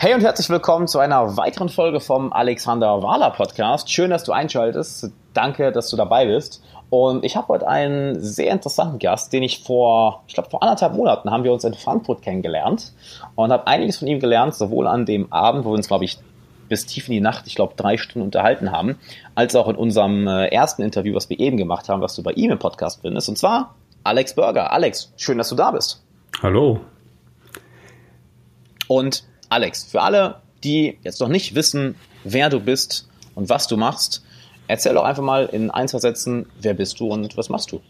Hey und herzlich willkommen zu einer weiteren Folge vom Alexander Wahler Podcast. Schön, dass du einschaltest. Danke, dass du dabei bist. Und ich habe heute einen sehr interessanten Gast, den ich vor, ich glaube vor anderthalb Monaten haben wir uns in Frankfurt kennengelernt und habe einiges von ihm gelernt, sowohl an dem Abend, wo wir uns, glaube ich, bis tief in die Nacht, ich glaube drei Stunden unterhalten haben, als auch in unserem äh, ersten Interview, was wir eben gemacht haben, was du bei ihm im Podcast findest. Und zwar Alex Burger. Alex, schön, dass du da bist. Hallo. Und Alex, für alle, die jetzt noch nicht wissen, wer du bist und was du machst, erzähl doch einfach mal in ein, zwei Sätzen, wer bist du und was machst du?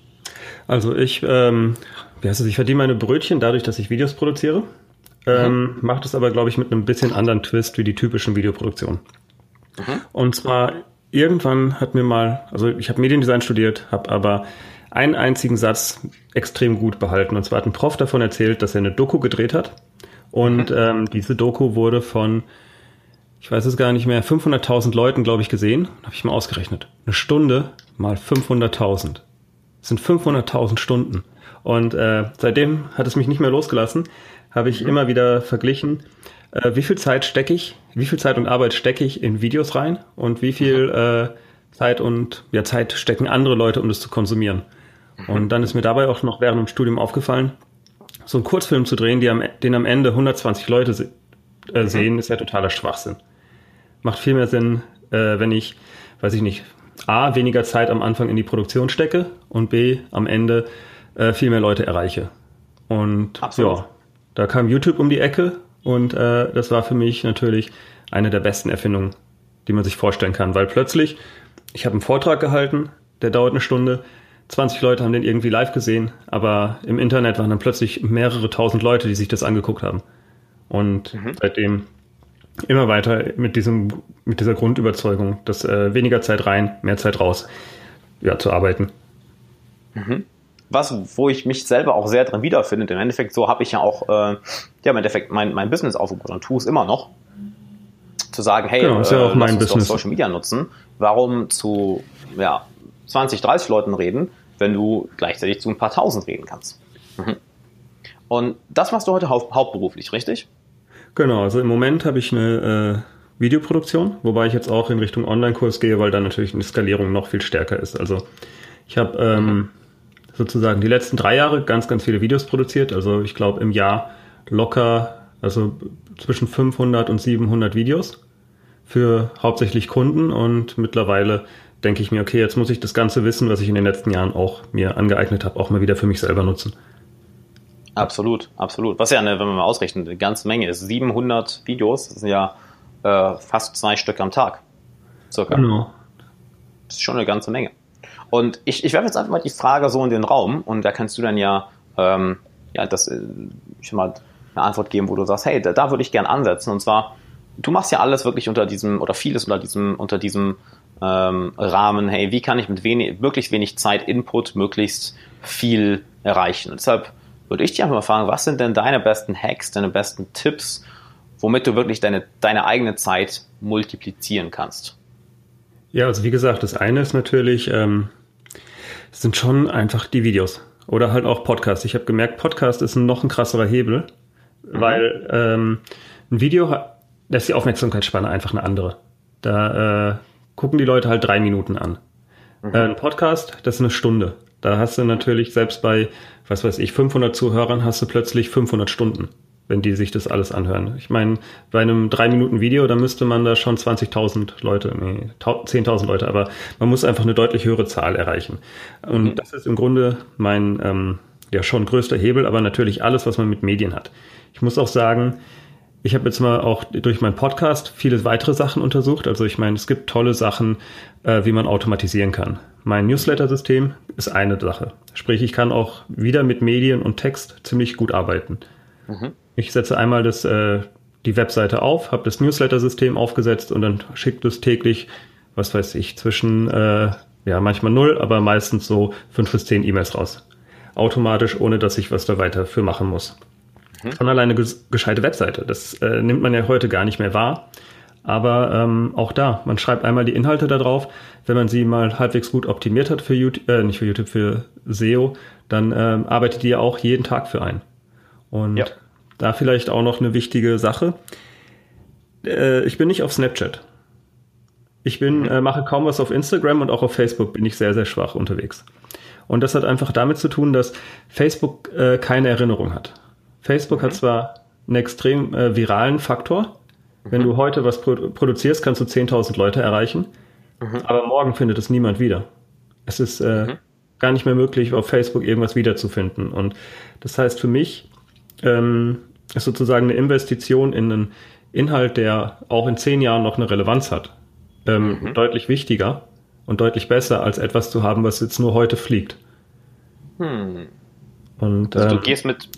Also ich, ähm, wie heißt es, ich verdiene meine Brötchen dadurch, dass ich Videos produziere. Ähm, mhm. Mache das aber, glaube ich, mit einem bisschen anderen Twist wie die typischen Videoproduktionen. Mhm. Und zwar irgendwann hat mir mal, also ich habe Mediendesign studiert, habe aber einen einzigen Satz extrem gut behalten. Und zwar hat ein Prof davon erzählt, dass er eine Doku gedreht hat und ähm, diese Doku wurde von, ich weiß es gar nicht mehr, 500.000 Leuten, glaube ich, gesehen. Habe ich mal ausgerechnet. Eine Stunde mal 500.000. Das sind 500.000 Stunden. Und äh, seitdem hat es mich nicht mehr losgelassen. Habe ich mhm. immer wieder verglichen, äh, wie viel Zeit stecke ich, wie viel Zeit und Arbeit stecke ich in Videos rein und wie viel mhm. äh, Zeit und ja, Zeit stecken andere Leute, um das zu konsumieren. Mhm. Und dann ist mir dabei auch noch während dem Studium aufgefallen, so einen Kurzfilm zu drehen, die am, den am Ende 120 Leute se äh, mhm. sehen, ist ja totaler Schwachsinn. Macht viel mehr Sinn, äh, wenn ich, weiß ich nicht, A, weniger Zeit am Anfang in die Produktion stecke und B, am Ende äh, viel mehr Leute erreiche. Und Absolut. ja, da kam YouTube um die Ecke und äh, das war für mich natürlich eine der besten Erfindungen, die man sich vorstellen kann, weil plötzlich, ich habe einen Vortrag gehalten, der dauert eine Stunde, 20 Leute haben den irgendwie live gesehen, aber im Internet waren dann plötzlich mehrere tausend Leute, die sich das angeguckt haben. Und mhm. seitdem immer weiter mit diesem, mit dieser Grundüberzeugung, dass äh, weniger Zeit rein, mehr Zeit raus, ja, zu arbeiten. Mhm. Was, wo ich mich selber auch sehr drin wiederfinde, im Endeffekt, so habe ich ja auch, äh, ja, im Endeffekt mein, mein Business aufgebaut und tue es immer noch. Zu sagen, hey, genau, ist ja auch äh, mein Business. Social Media nutzen. Warum zu, ja, 20, 30 Leuten reden, wenn du gleichzeitig zu ein paar tausend reden kannst. Mhm. Und das machst du heute hau hauptberuflich, richtig? Genau, also im Moment habe ich eine äh, Videoproduktion, wobei ich jetzt auch in Richtung Online-Kurs gehe, weil da natürlich eine Skalierung noch viel stärker ist. Also ich habe ähm, sozusagen die letzten drei Jahre ganz, ganz viele Videos produziert. Also ich glaube im Jahr locker, also zwischen 500 und 700 Videos für hauptsächlich Kunden und mittlerweile denke ich mir, okay, jetzt muss ich das ganze Wissen, was ich in den letzten Jahren auch mir angeeignet habe, auch mal wieder für mich selber nutzen. Absolut, absolut. Was ja, eine, wenn man mal ausrechnet, eine ganze Menge ist. 700 Videos, das sind ja äh, fast zwei Stück am Tag. Circa. Genau. Das ist schon eine ganze Menge. Und ich, ich werfe jetzt einfach mal die Frage so in den Raum und da kannst du dann ja, ähm, ja das, äh, ich mal eine Antwort geben, wo du sagst, hey, da, da würde ich gern ansetzen. Und zwar, du machst ja alles wirklich unter diesem, oder vieles unter diesem, unter diesem ähm, Rahmen, hey, wie kann ich mit wenig, möglichst wenig Zeit Input möglichst viel erreichen? Und deshalb würde ich dich einfach mal fragen, was sind denn deine besten Hacks, deine besten Tipps, womit du wirklich deine, deine eigene Zeit multiplizieren kannst? Ja, also wie gesagt, das eine ist natürlich, ähm, sind schon einfach die Videos oder halt auch Podcast. Ich habe gemerkt, Podcast ist noch ein krasserer Hebel, mhm. weil ähm, ein Video, da ist die Aufmerksamkeitsspanne einfach eine andere. Da äh, gucken die Leute halt drei Minuten an. Mhm. Äh, ein Podcast, das ist eine Stunde. Da hast du natürlich selbst bei, was weiß ich, 500 Zuhörern hast du plötzlich 500 Stunden, wenn die sich das alles anhören. Ich meine, bei einem drei Minuten Video, da müsste man da schon 20.000 Leute, nee, 10.000 Leute, aber man muss einfach eine deutlich höhere Zahl erreichen. Und mhm. das ist im Grunde mein, ähm, ja, schon größter Hebel, aber natürlich alles, was man mit Medien hat. Ich muss auch sagen, ich habe jetzt mal auch durch meinen Podcast viele weitere Sachen untersucht. Also ich meine, es gibt tolle Sachen, äh, wie man automatisieren kann. Mein Newsletter-System ist eine Sache. Sprich, ich kann auch wieder mit Medien und Text ziemlich gut arbeiten. Mhm. Ich setze einmal das, äh, die Webseite auf, habe das Newsletter-System aufgesetzt und dann schickt es täglich, was weiß ich, zwischen, äh, ja, manchmal null, aber meistens so fünf bis zehn E-Mails raus. Automatisch, ohne dass ich was da weiter für machen muss. Mhm. Von alleine gescheite Webseite. Das äh, nimmt man ja heute gar nicht mehr wahr. Aber ähm, auch da, man schreibt einmal die Inhalte da drauf. Wenn man sie mal halbwegs gut optimiert hat für YouTube, äh, nicht für YouTube, für SEO, dann ähm, arbeitet die ja auch jeden Tag für einen. Und ja. da vielleicht auch noch eine wichtige Sache. Äh, ich bin nicht auf Snapchat. Ich bin, mhm. äh, mache kaum was auf Instagram und auch auf Facebook bin ich sehr, sehr schwach unterwegs. Und das hat einfach damit zu tun, dass Facebook äh, keine Erinnerung hat. Facebook mhm. hat zwar einen extrem äh, viralen Faktor. Wenn du heute was produ produzierst, kannst du 10.000 Leute erreichen. Mhm. Aber morgen findet es niemand wieder. Es ist äh, mhm. gar nicht mehr möglich, auf Facebook irgendwas wiederzufinden. Und das heißt für mich, ähm, ist sozusagen eine Investition in einen Inhalt, der auch in zehn Jahren noch eine Relevanz hat, ähm, mhm. deutlich wichtiger und deutlich besser, als etwas zu haben, was jetzt nur heute fliegt. Hm. Und, also du ähm, gehst mit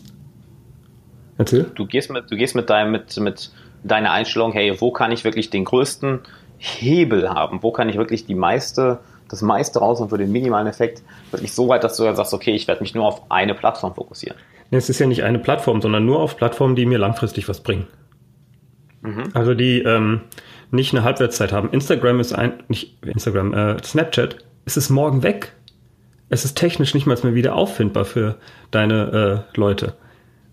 Erzähl. Du gehst mit, du gehst mit deinem, mit, mit deiner Einstellung, hey, wo kann ich wirklich den größten Hebel haben? Wo kann ich wirklich die meiste, das meiste raus und für den minimalen Effekt wirklich so weit, dass du dann sagst, okay, ich werde mich nur auf eine Plattform fokussieren? Es ist ja nicht eine Plattform, sondern nur auf Plattformen, die mir langfristig was bringen. Mhm. Also die ähm, nicht eine Halbwertszeit haben. Instagram ist ein, nicht Instagram, äh, Snapchat, ist es morgen weg. Es ist technisch nicht mal mehr wieder auffindbar für deine äh, Leute.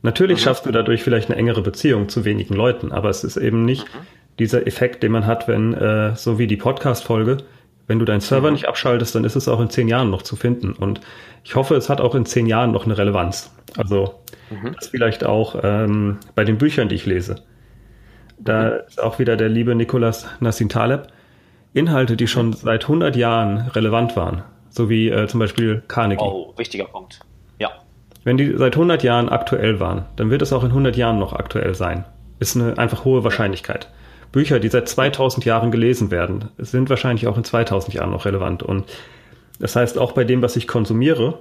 Natürlich mhm. schaffst du dadurch vielleicht eine engere Beziehung zu wenigen Leuten, aber es ist eben nicht mhm. dieser Effekt, den man hat, wenn, äh, so wie die Podcast-Folge, wenn du deinen Server mhm. nicht abschaltest, dann ist es auch in zehn Jahren noch zu finden. Und ich hoffe, es hat auch in zehn Jahren noch eine Relevanz. Also mhm. das vielleicht auch ähm, bei den Büchern, die ich lese. Da mhm. ist auch wieder der liebe Nicolas Nassim Taleb. Inhalte, die schon seit 100 Jahren relevant waren, so wie äh, zum Beispiel Carnegie. Oh, wichtiger Punkt. Wenn die seit 100 Jahren aktuell waren, dann wird es auch in 100 Jahren noch aktuell sein. Ist eine einfach hohe Wahrscheinlichkeit. Bücher, die seit 2000 Jahren gelesen werden, sind wahrscheinlich auch in 2000 Jahren noch relevant. Und das heißt, auch bei dem, was ich konsumiere,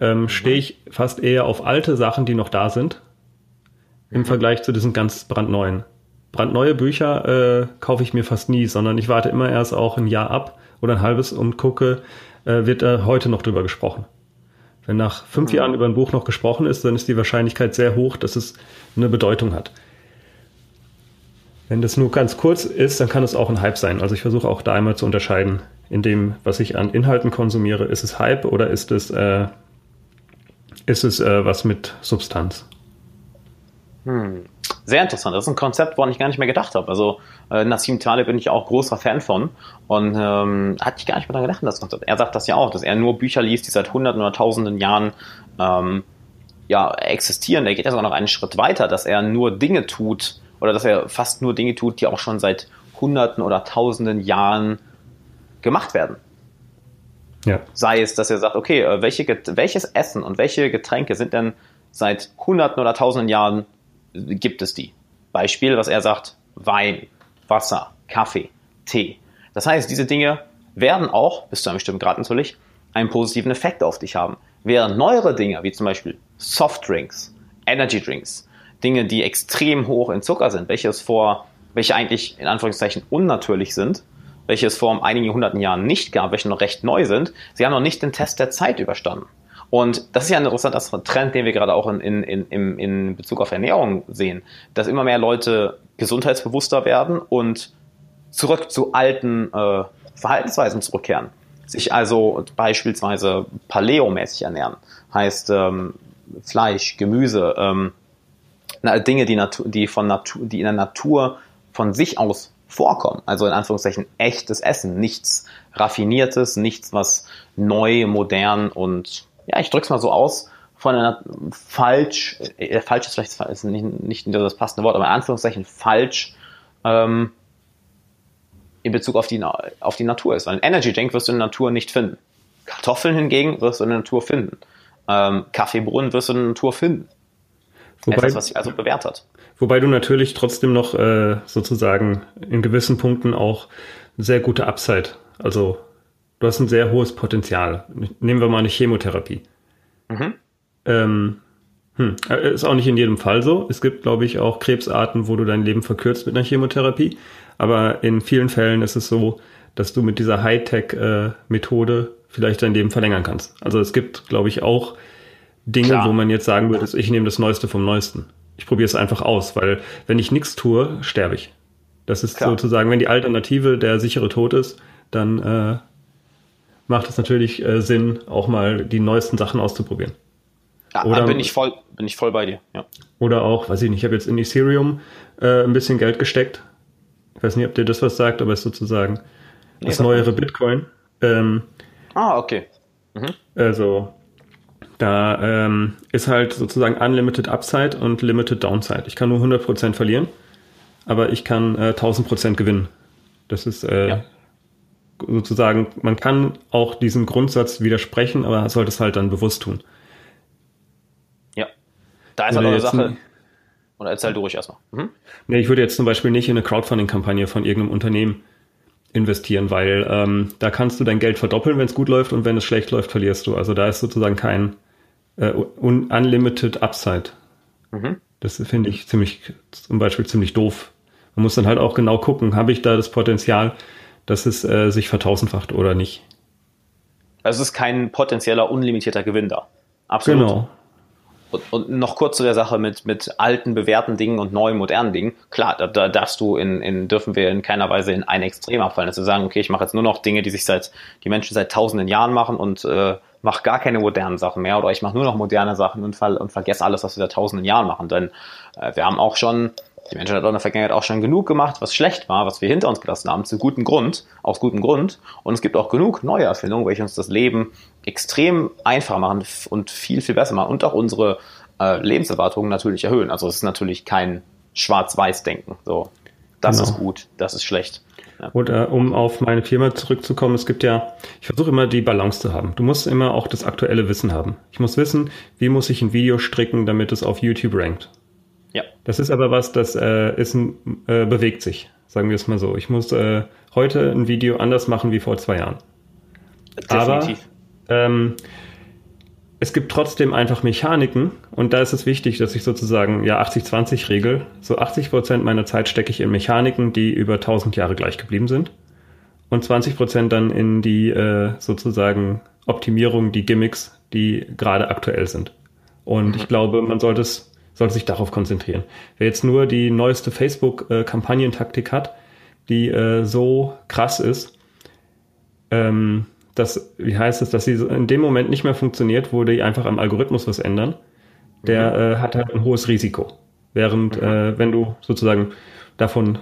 ähm, stehe ich fast eher auf alte Sachen, die noch da sind, im Vergleich zu diesen ganz brandneuen. Brandneue Bücher äh, kaufe ich mir fast nie, sondern ich warte immer erst auch ein Jahr ab oder ein halbes und gucke, äh, wird da heute noch drüber gesprochen. Wenn nach fünf mhm. Jahren über ein Buch noch gesprochen ist, dann ist die Wahrscheinlichkeit sehr hoch, dass es eine Bedeutung hat. Wenn das nur ganz kurz ist, dann kann es auch ein Hype sein. Also ich versuche auch da einmal zu unterscheiden, in dem, was ich an Inhalten konsumiere. Ist es Hype oder ist es, äh, ist es äh, was mit Substanz? Hm. Sehr interessant. Das ist ein Konzept, woran ich gar nicht mehr gedacht habe. Also äh, Nassim Taleb bin ich auch großer Fan von und ähm, hatte ich gar nicht mehr daran gedacht, das Konzept. Er sagt das ja auch, dass er nur Bücher liest, die seit hunderten oder tausenden Jahren ähm, ja, existieren. Er geht ja sogar noch einen Schritt weiter, dass er nur Dinge tut oder dass er fast nur Dinge tut, die auch schon seit hunderten oder tausenden Jahren gemacht werden. Ja. Sei es, dass er sagt, okay, äh, welche, welches Essen und welche Getränke sind denn seit hunderten oder tausenden Jahren gibt es die. Beispiel, was er sagt, Wein, Wasser, Kaffee, Tee. Das heißt, diese Dinge werden auch, bis zu einem bestimmten Grad natürlich, einen positiven Effekt auf dich haben. Während neuere Dinge, wie zum Beispiel Softdrinks, Energy Drinks, Dinge, die extrem hoch in Zucker sind, welche es vor, welche eigentlich in Anführungszeichen unnatürlich sind, welche es vor einigen hunderten Jahren nicht gab, welche noch recht neu sind, sie haben noch nicht den Test der Zeit überstanden. Und das ist ja ein interessanter Trend, den wir gerade auch in, in, in, in Bezug auf Ernährung sehen, dass immer mehr Leute gesundheitsbewusster werden und zurück zu alten äh, Verhaltensweisen zurückkehren. Sich also beispielsweise paleomäßig ernähren. Heißt ähm, Fleisch, Gemüse, ähm, Dinge, die, Natur, die, von Natur, die in der Natur von sich aus vorkommen. Also in Anführungszeichen echtes Essen, nichts raffiniertes, nichts, was neu, modern und ja, ich drück's mal so aus, von einer falsch, äh, falsch ist vielleicht ist nicht, nicht das passende Wort, aber in Anführungszeichen falsch ähm, in Bezug auf die, auf die Natur ist. Weil ein Energy Drink wirst du in der Natur nicht finden. Kartoffeln hingegen wirst du in der Natur finden. Ähm, Kaffeebohnen wirst du in der Natur finden. Wobei, Etwas, was sich also bewährt hat. Wobei du natürlich trotzdem noch äh, sozusagen in gewissen Punkten auch sehr gute Upside, also du hast ein sehr hohes Potenzial. Nehmen wir mal eine Chemotherapie. Mhm. Ähm, hm, äh, ist auch nicht in jedem Fall so. Es gibt, glaube ich, auch Krebsarten, wo du dein Leben verkürzt mit einer Chemotherapie. Aber in vielen Fällen ist es so, dass du mit dieser Hightech-Methode vielleicht dein Leben verlängern kannst. Also es gibt, glaube ich, auch Dinge, Klar. wo man jetzt sagen würde, ich nehme das Neueste vom Neuesten. Ich probiere es einfach aus, weil wenn ich nichts tue, sterbe ich. Das ist Klar. sozusagen, wenn die Alternative der sichere Tod ist, dann äh, macht es natürlich äh, Sinn, auch mal die neuesten Sachen auszuprobieren. Ja, oder, bin ich voll, bin ich voll bei dir. Ja. Oder auch, weiß ich nicht, ich habe jetzt in Ethereum äh, ein bisschen Geld gesteckt Ich weiß nicht, ob dir das was sagt, aber es ist sozusagen nee, das neuere Bitcoin. Ähm, ah, okay. Mhm. Also da ähm, ist halt sozusagen Unlimited Upside und Limited Downside. Ich kann nur 100% verlieren, aber ich kann äh, 1000% gewinnen. Das ist äh, ja. Sozusagen, man kann auch diesem Grundsatz widersprechen, aber sollte es halt dann bewusst tun. Ja. Da ist halt eine Sache. Oder erzähl du ruhig erstmal. Mhm. Nee, ich würde jetzt zum Beispiel nicht in eine Crowdfunding-Kampagne von irgendeinem Unternehmen investieren, weil ähm, da kannst du dein Geld verdoppeln, wenn es gut läuft und wenn es schlecht läuft, verlierst du. Also da ist sozusagen kein äh, Unlimited Upside. Mhm. Das finde ich ziemlich, zum Beispiel ziemlich doof. Man muss dann halt auch genau gucken, habe ich da das Potenzial, dass es äh, sich vertausendfacht oder nicht. Also es ist kein potenzieller unlimitierter Gewinn da. Absolut. Genau. Und, und, noch kurz zu der Sache mit, mit alten, bewährten Dingen und neuen, modernen Dingen. Klar, da, da darfst du in, in, dürfen wir in keiner Weise in ein Extrem abfallen, wir sagen, okay, ich mache jetzt nur noch Dinge, die sich seit, die Menschen seit tausenden Jahren machen und äh, mache gar keine modernen Sachen mehr oder ich mache nur noch moderne Sachen und, ver und vergesse alles, was wir seit tausenden Jahren machen. Denn äh, wir haben auch schon, die Menschheit hat auch in der Vergangenheit auch schon genug gemacht, was schlecht war, was wir hinter uns gelassen haben, zu gutem Grund, aus gutem Grund. Und es gibt auch genug neue Erfindungen, welche uns das Leben extrem einfach machen und viel, viel besser machen und auch unsere äh, Lebenserwartungen natürlich erhöhen. Also es ist natürlich kein Schwarz-Weiß-Denken. So, das genau. ist gut, das ist schlecht. Ja. Oder um auf meine Firma zurückzukommen, es gibt ja, ich versuche immer die Balance zu haben. Du musst immer auch das aktuelle Wissen haben. Ich muss wissen, wie muss ich ein Video stricken, damit es auf YouTube rankt. Ja. Das ist aber was, das äh, ist äh, bewegt sich, sagen wir es mal so. Ich muss äh, heute ein Video anders machen wie vor zwei Jahren. Definitiv. Aber ähm, es gibt trotzdem einfach Mechaniken und da ist es wichtig, dass ich sozusagen ja 80-20 regel. So 80 Prozent meiner Zeit stecke ich in Mechaniken, die über 1000 Jahre gleich geblieben sind und 20 Prozent dann in die äh, sozusagen Optimierung, die Gimmicks, die gerade aktuell sind. Und mhm. ich glaube, man sollte es sollte sich darauf konzentrieren. Wer jetzt nur die neueste Facebook-Kampagnentaktik hat, die äh, so krass ist, ähm, dass, wie heißt es, dass sie in dem Moment nicht mehr funktioniert, wo die einfach am Algorithmus was ändern, der mhm. äh, hat halt ein hohes Risiko. Während, mhm. äh, wenn du sozusagen davon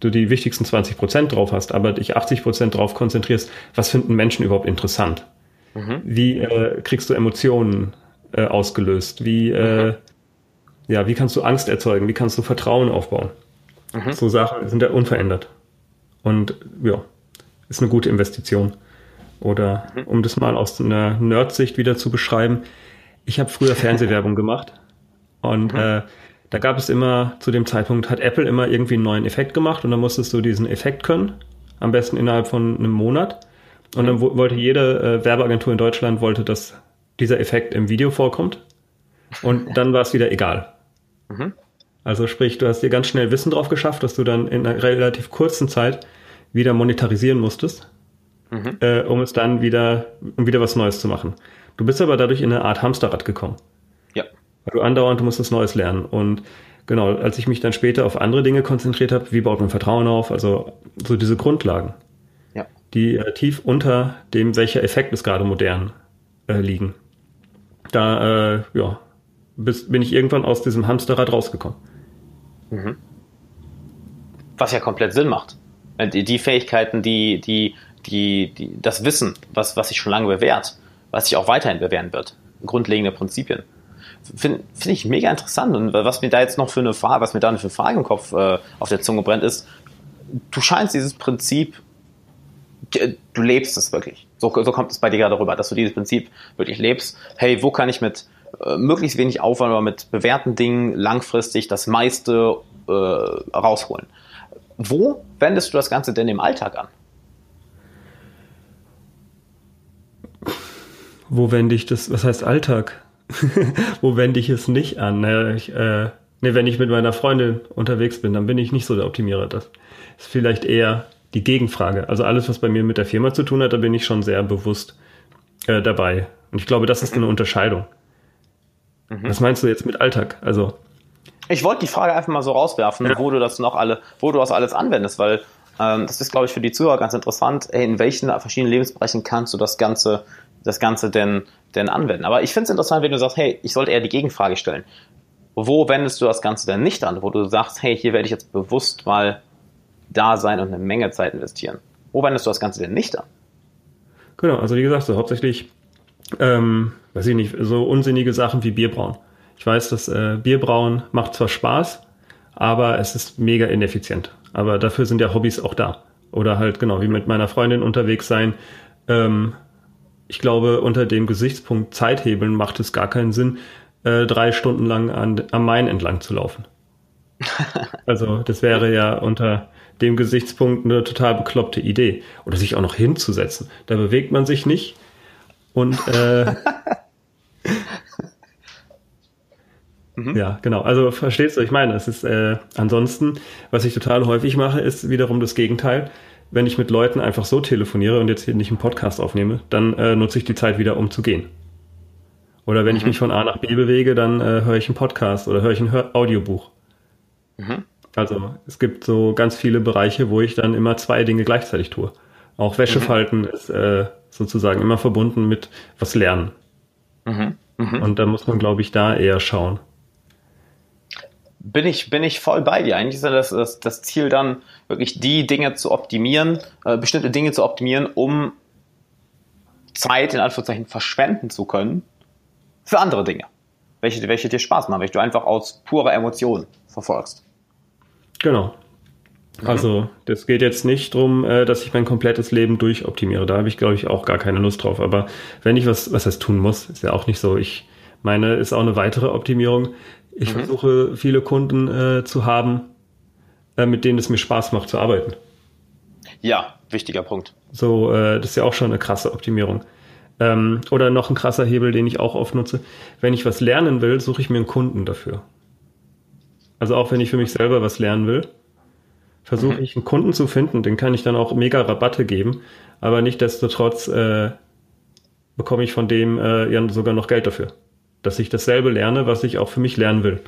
du die wichtigsten 20 Prozent drauf hast, aber dich 80 Prozent drauf konzentrierst, was finden Menschen überhaupt interessant? Mhm. Wie äh, kriegst du Emotionen äh, ausgelöst? Wie, äh, mhm. Ja, wie kannst du Angst erzeugen? Wie kannst du Vertrauen aufbauen? Mhm. So Sachen sind ja unverändert. Und ja, ist eine gute Investition. Oder mhm. um das mal aus einer Nerd-Sicht wieder zu beschreiben, ich habe früher Fernsehwerbung gemacht und mhm. äh, da gab es immer, zu dem Zeitpunkt hat Apple immer irgendwie einen neuen Effekt gemacht und dann musstest du diesen Effekt können, am besten innerhalb von einem Monat. Und dann mhm. wollte jede äh, Werbeagentur in Deutschland, wollte, dass dieser Effekt im Video vorkommt. Und dann war es wieder egal. Mhm. Also sprich, du hast dir ganz schnell Wissen drauf geschafft, dass du dann in einer relativ kurzen Zeit wieder monetarisieren musstest mhm. äh, um es dann wieder, um wieder was Neues zu machen. Du bist aber dadurch in eine Art Hamsterrad gekommen. Ja. Weil du andauernd, du musst was Neues lernen. Und genau, als ich mich dann später auf andere Dinge konzentriert habe, wie baut man Vertrauen auf, also so diese Grundlagen, ja. die äh, tief unter dem, welcher Effekt ist gerade modern, äh, liegen. Da, äh, ja, bis, bin ich irgendwann aus diesem Hamsterrad rausgekommen. Mhm. Was ja komplett Sinn macht. Äh, die, die Fähigkeiten, die, die die, die, das Wissen, was, was sich schon lange bewährt, was sich auch weiterhin bewähren wird. Grundlegende Prinzipien. Finde find ich mega interessant. Und was mir da jetzt noch für eine Frage, was mir da eine Frage im Kopf äh, auf der Zunge brennt, ist, du scheinst dieses Prinzip, du lebst es wirklich. So, so kommt es bei dir gerade rüber, dass du dieses Prinzip wirklich lebst. Hey, wo kann ich mit äh, möglichst wenig Aufwand, aber mit bewährten Dingen langfristig das meiste äh, rausholen? Wo wendest du das Ganze denn im Alltag an? wo wende ich das, was heißt Alltag? wo wende ich es nicht an? Naja, ich, äh, nee, wenn ich mit meiner Freundin unterwegs bin, dann bin ich nicht so der Optimierer. Das ist vielleicht eher die Gegenfrage. Also alles, was bei mir mit der Firma zu tun hat, da bin ich schon sehr bewusst äh, dabei. Und ich glaube, das ist eine Unterscheidung. Mhm. Was meinst du jetzt mit Alltag? Also ich wollte die Frage einfach mal so rauswerfen, ja. wo du das noch alle, wo du das alles anwendest, weil ähm, das ist, glaube ich, für die Zuhörer ganz interessant. Hey, in welchen verschiedenen Lebensbereichen kannst du das Ganze das Ganze denn, denn anwenden. Aber ich finde es interessant, wenn du sagst, hey, ich sollte eher die Gegenfrage stellen. Wo wendest du das Ganze denn nicht an? Wo du sagst, hey, hier werde ich jetzt bewusst mal da sein und eine Menge Zeit investieren. Wo wendest du das Ganze denn nicht an? Genau, also wie gesagt, so hauptsächlich, ähm, weiß ich nicht, so unsinnige Sachen wie Bierbrauen. Ich weiß, dass äh, Bierbrauen macht zwar Spaß, aber es ist mega ineffizient. Aber dafür sind ja Hobbys auch da. Oder halt genau wie mit meiner Freundin unterwegs sein. Ähm, ich glaube, unter dem Gesichtspunkt Zeithebeln macht es gar keinen Sinn, äh, drei Stunden lang an, am Main entlang zu laufen. also das wäre ja unter dem Gesichtspunkt eine total bekloppte Idee. Oder sich auch noch hinzusetzen. Da bewegt man sich nicht. Und äh, mhm. ja, genau. Also verstehst du, ich meine, es ist äh, ansonsten, was ich total häufig mache, ist wiederum das Gegenteil. Wenn ich mit Leuten einfach so telefoniere und jetzt hier nicht einen Podcast aufnehme, dann äh, nutze ich die Zeit wieder, um zu gehen. Oder wenn mhm. ich mich von A nach B bewege, dann äh, höre ich einen Podcast oder höre ich ein Hör Audiobuch. Mhm. Also es gibt so ganz viele Bereiche, wo ich dann immer zwei Dinge gleichzeitig tue. Auch Wäschefalten mhm. ist äh, sozusagen immer verbunden mit was lernen. Mhm. Mhm. Und da muss man, glaube ich, da eher schauen. Bin ich, bin ich voll bei dir. Eigentlich ist ja das, das, das Ziel dann, wirklich die Dinge zu optimieren, äh, bestimmte Dinge zu optimieren, um Zeit in Anführungszeichen verschwenden zu können für andere Dinge. Welche, welche dir Spaß machen, welche du einfach aus purer Emotion verfolgst. Genau. Mhm. Also, das geht jetzt nicht darum, äh, dass ich mein komplettes Leben durchoptimiere. Da habe ich, glaube ich, auch gar keine Lust drauf. Aber wenn ich was, was heißt tun muss, ist ja auch nicht so. Ich meine, ist auch eine weitere Optimierung. Ich mhm. versuche, viele Kunden äh, zu haben, äh, mit denen es mir Spaß macht zu arbeiten. Ja, wichtiger Punkt. So, äh, das ist ja auch schon eine krasse Optimierung. Ähm, oder noch ein krasser Hebel, den ich auch oft nutze. Wenn ich was lernen will, suche ich mir einen Kunden dafür. Also auch wenn ich für mich selber was lernen will, versuche mhm. ich einen Kunden zu finden, den kann ich dann auch mega Rabatte geben, aber nicht destotrotz äh, bekomme ich von dem äh, ja sogar noch Geld dafür, dass ich dasselbe lerne, was ich auch für mich lernen will.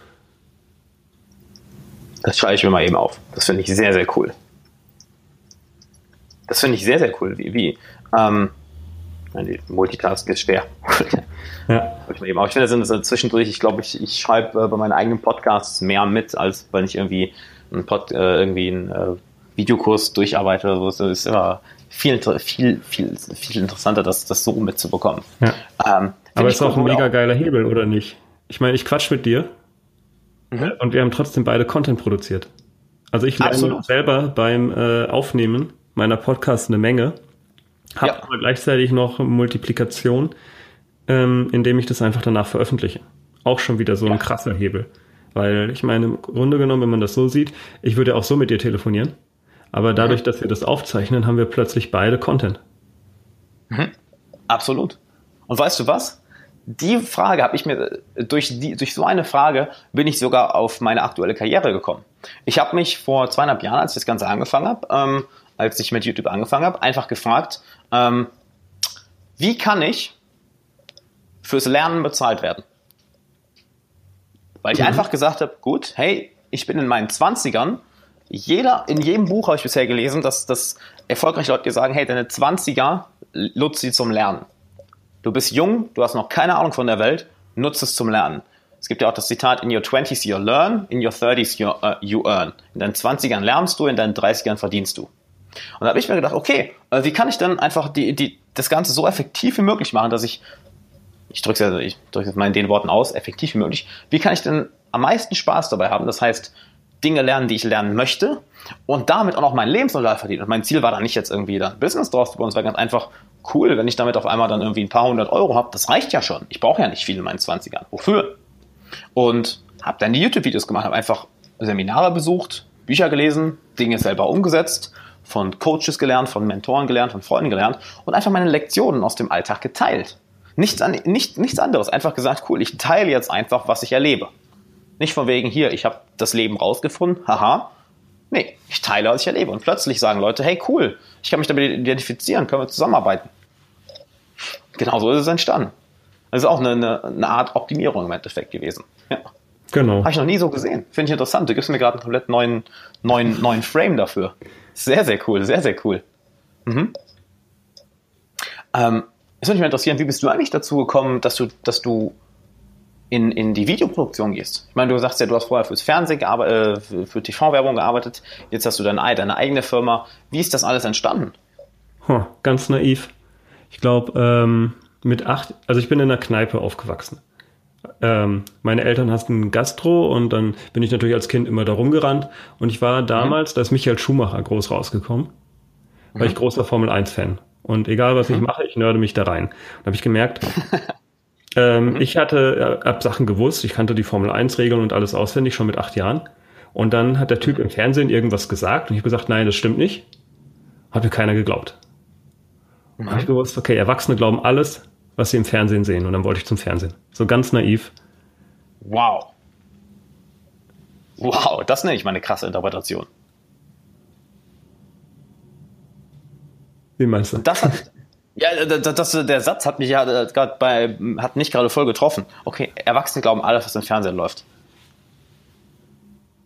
Das schreibe ich mir mal eben auf. Das finde ich sehr, sehr cool. Das finde ich sehr, sehr cool. Wie, wie ähm, Multitasking ist schwer. Ja. Ich finde, das sind zwischendurch, ich glaube, ich, ich schreibe äh, bei meinen eigenen Podcasts mehr mit, als wenn ich irgendwie einen, Pod, äh, irgendwie einen äh, Videokurs durcharbeite oder so. Es ist immer viel, viel, viel, viel interessanter, das, das so mitzubekommen. Ja. Ähm, Aber es ist auch ein mega geiler Hebel, oder nicht? Ich meine, ich quatsch mit dir mhm. und wir haben trotzdem beide Content produziert. Also ich lerne Absolut. selber beim äh, Aufnehmen meiner Podcasts eine Menge, habe ja. aber gleichzeitig noch Multiplikation ähm, indem ich das einfach danach veröffentliche. Auch schon wieder so ein krasser Hebel. Weil ich meine, im Grunde genommen, wenn man das so sieht, ich würde auch so mit dir telefonieren. Aber dadurch, dass wir das aufzeichnen, haben wir plötzlich beide Content. Mhm. Absolut. Und weißt du was? Die Frage habe ich mir, durch, die, durch so eine Frage bin ich sogar auf meine aktuelle Karriere gekommen. Ich habe mich vor zweieinhalb Jahren, als ich das Ganze angefangen habe, ähm, als ich mit YouTube angefangen habe, einfach gefragt, ähm, wie kann ich fürs Lernen bezahlt werden. Weil ich mhm. einfach gesagt habe, gut, hey, ich bin in meinen Zwanzigern. Jeder, in jedem Buch habe ich bisher gelesen, dass, dass erfolgreiche Leute dir sagen, hey, deine Zwanziger nutzt sie zum Lernen. Du bist jung, du hast noch keine Ahnung von der Welt, nutze es zum Lernen. Es gibt ja auch das Zitat, in your 20s you learn, in your 30s you, uh, you earn. In deinen 20ern lernst du, in deinen 30ern verdienst du. Und da habe ich mir gedacht, okay, äh, wie kann ich dann einfach die, die, das Ganze so effektiv wie möglich machen, dass ich ich drücke es drücke es mal in den Worten aus, effektiv wie möglich. Wie kann ich denn am meisten Spaß dabei haben? Das heißt, Dinge lernen, die ich lernen möchte und damit auch noch meinen Lebensunterhalt verdienen. Und mein Ziel war dann nicht jetzt irgendwie dann Business draus zu bauen, es war ganz einfach cool, wenn ich damit auf einmal dann irgendwie ein paar hundert Euro habe, das reicht ja schon. Ich brauche ja nicht viel in meinen 20ern. Wofür? Und habe dann die YouTube-Videos gemacht, habe einfach Seminare besucht, Bücher gelesen, Dinge selber umgesetzt, von Coaches gelernt, von Mentoren gelernt, von Freunden gelernt und einfach meine Lektionen aus dem Alltag geteilt. Nichts, an, nicht, nichts anderes. Einfach gesagt, cool, ich teile jetzt einfach, was ich erlebe. Nicht von wegen, hier, ich habe das Leben rausgefunden, haha. Nee, ich teile, was ich erlebe. Und plötzlich sagen Leute, hey, cool, ich kann mich damit identifizieren, können wir zusammenarbeiten. Genau so ist es entstanden. Das ist auch eine, eine, eine Art Optimierung im Endeffekt gewesen. Ja. Genau. Habe ich noch nie so gesehen. Finde ich interessant. Du gibst mir gerade einen komplett neuen, neuen, neuen Frame dafür. Sehr, sehr cool, sehr, sehr cool. Mhm. Ähm, es würde mich mal interessieren, wie bist du eigentlich dazu gekommen, dass du, dass du in, in die Videoproduktion gehst. Ich meine, du sagst ja, du hast vorher fürs Fernsehen gearbeitet, äh, für, TV-Werbung gearbeitet, jetzt hast du deine, deine eigene Firma. Wie ist das alles entstanden? Huh, ganz naiv. Ich glaube, ähm, mit acht, also ich bin in einer Kneipe aufgewachsen. Ähm, meine Eltern hatten Gastro und dann bin ich natürlich als Kind immer da rumgerannt. Und ich war damals, mhm. da ist Michael Schumacher groß rausgekommen, mhm. weil ich großer Formel 1-Fan. Und egal was mhm. ich mache, ich nörde mich da rein. Und habe ich gemerkt, ähm, mhm. ich hatte äh, ab Sachen gewusst, ich kannte die Formel 1-Regeln und alles auswendig schon mit acht Jahren. Und dann hat der Typ im Fernsehen irgendwas gesagt und ich habe gesagt, nein, das stimmt nicht. Hat mir keiner geglaubt. Mhm. habe ich gewusst, okay, Erwachsene glauben alles, was sie im Fernsehen sehen. Und dann wollte ich zum Fernsehen. So ganz naiv. Wow. Wow, das nenne ich mal eine krasse Interpretation. Wie meinst du? Das hat, ja, das, das, der Satz hat mich ja äh, gerade bei, hat mich gerade voll getroffen. Okay, Erwachsene glauben alles, was im Fernsehen läuft.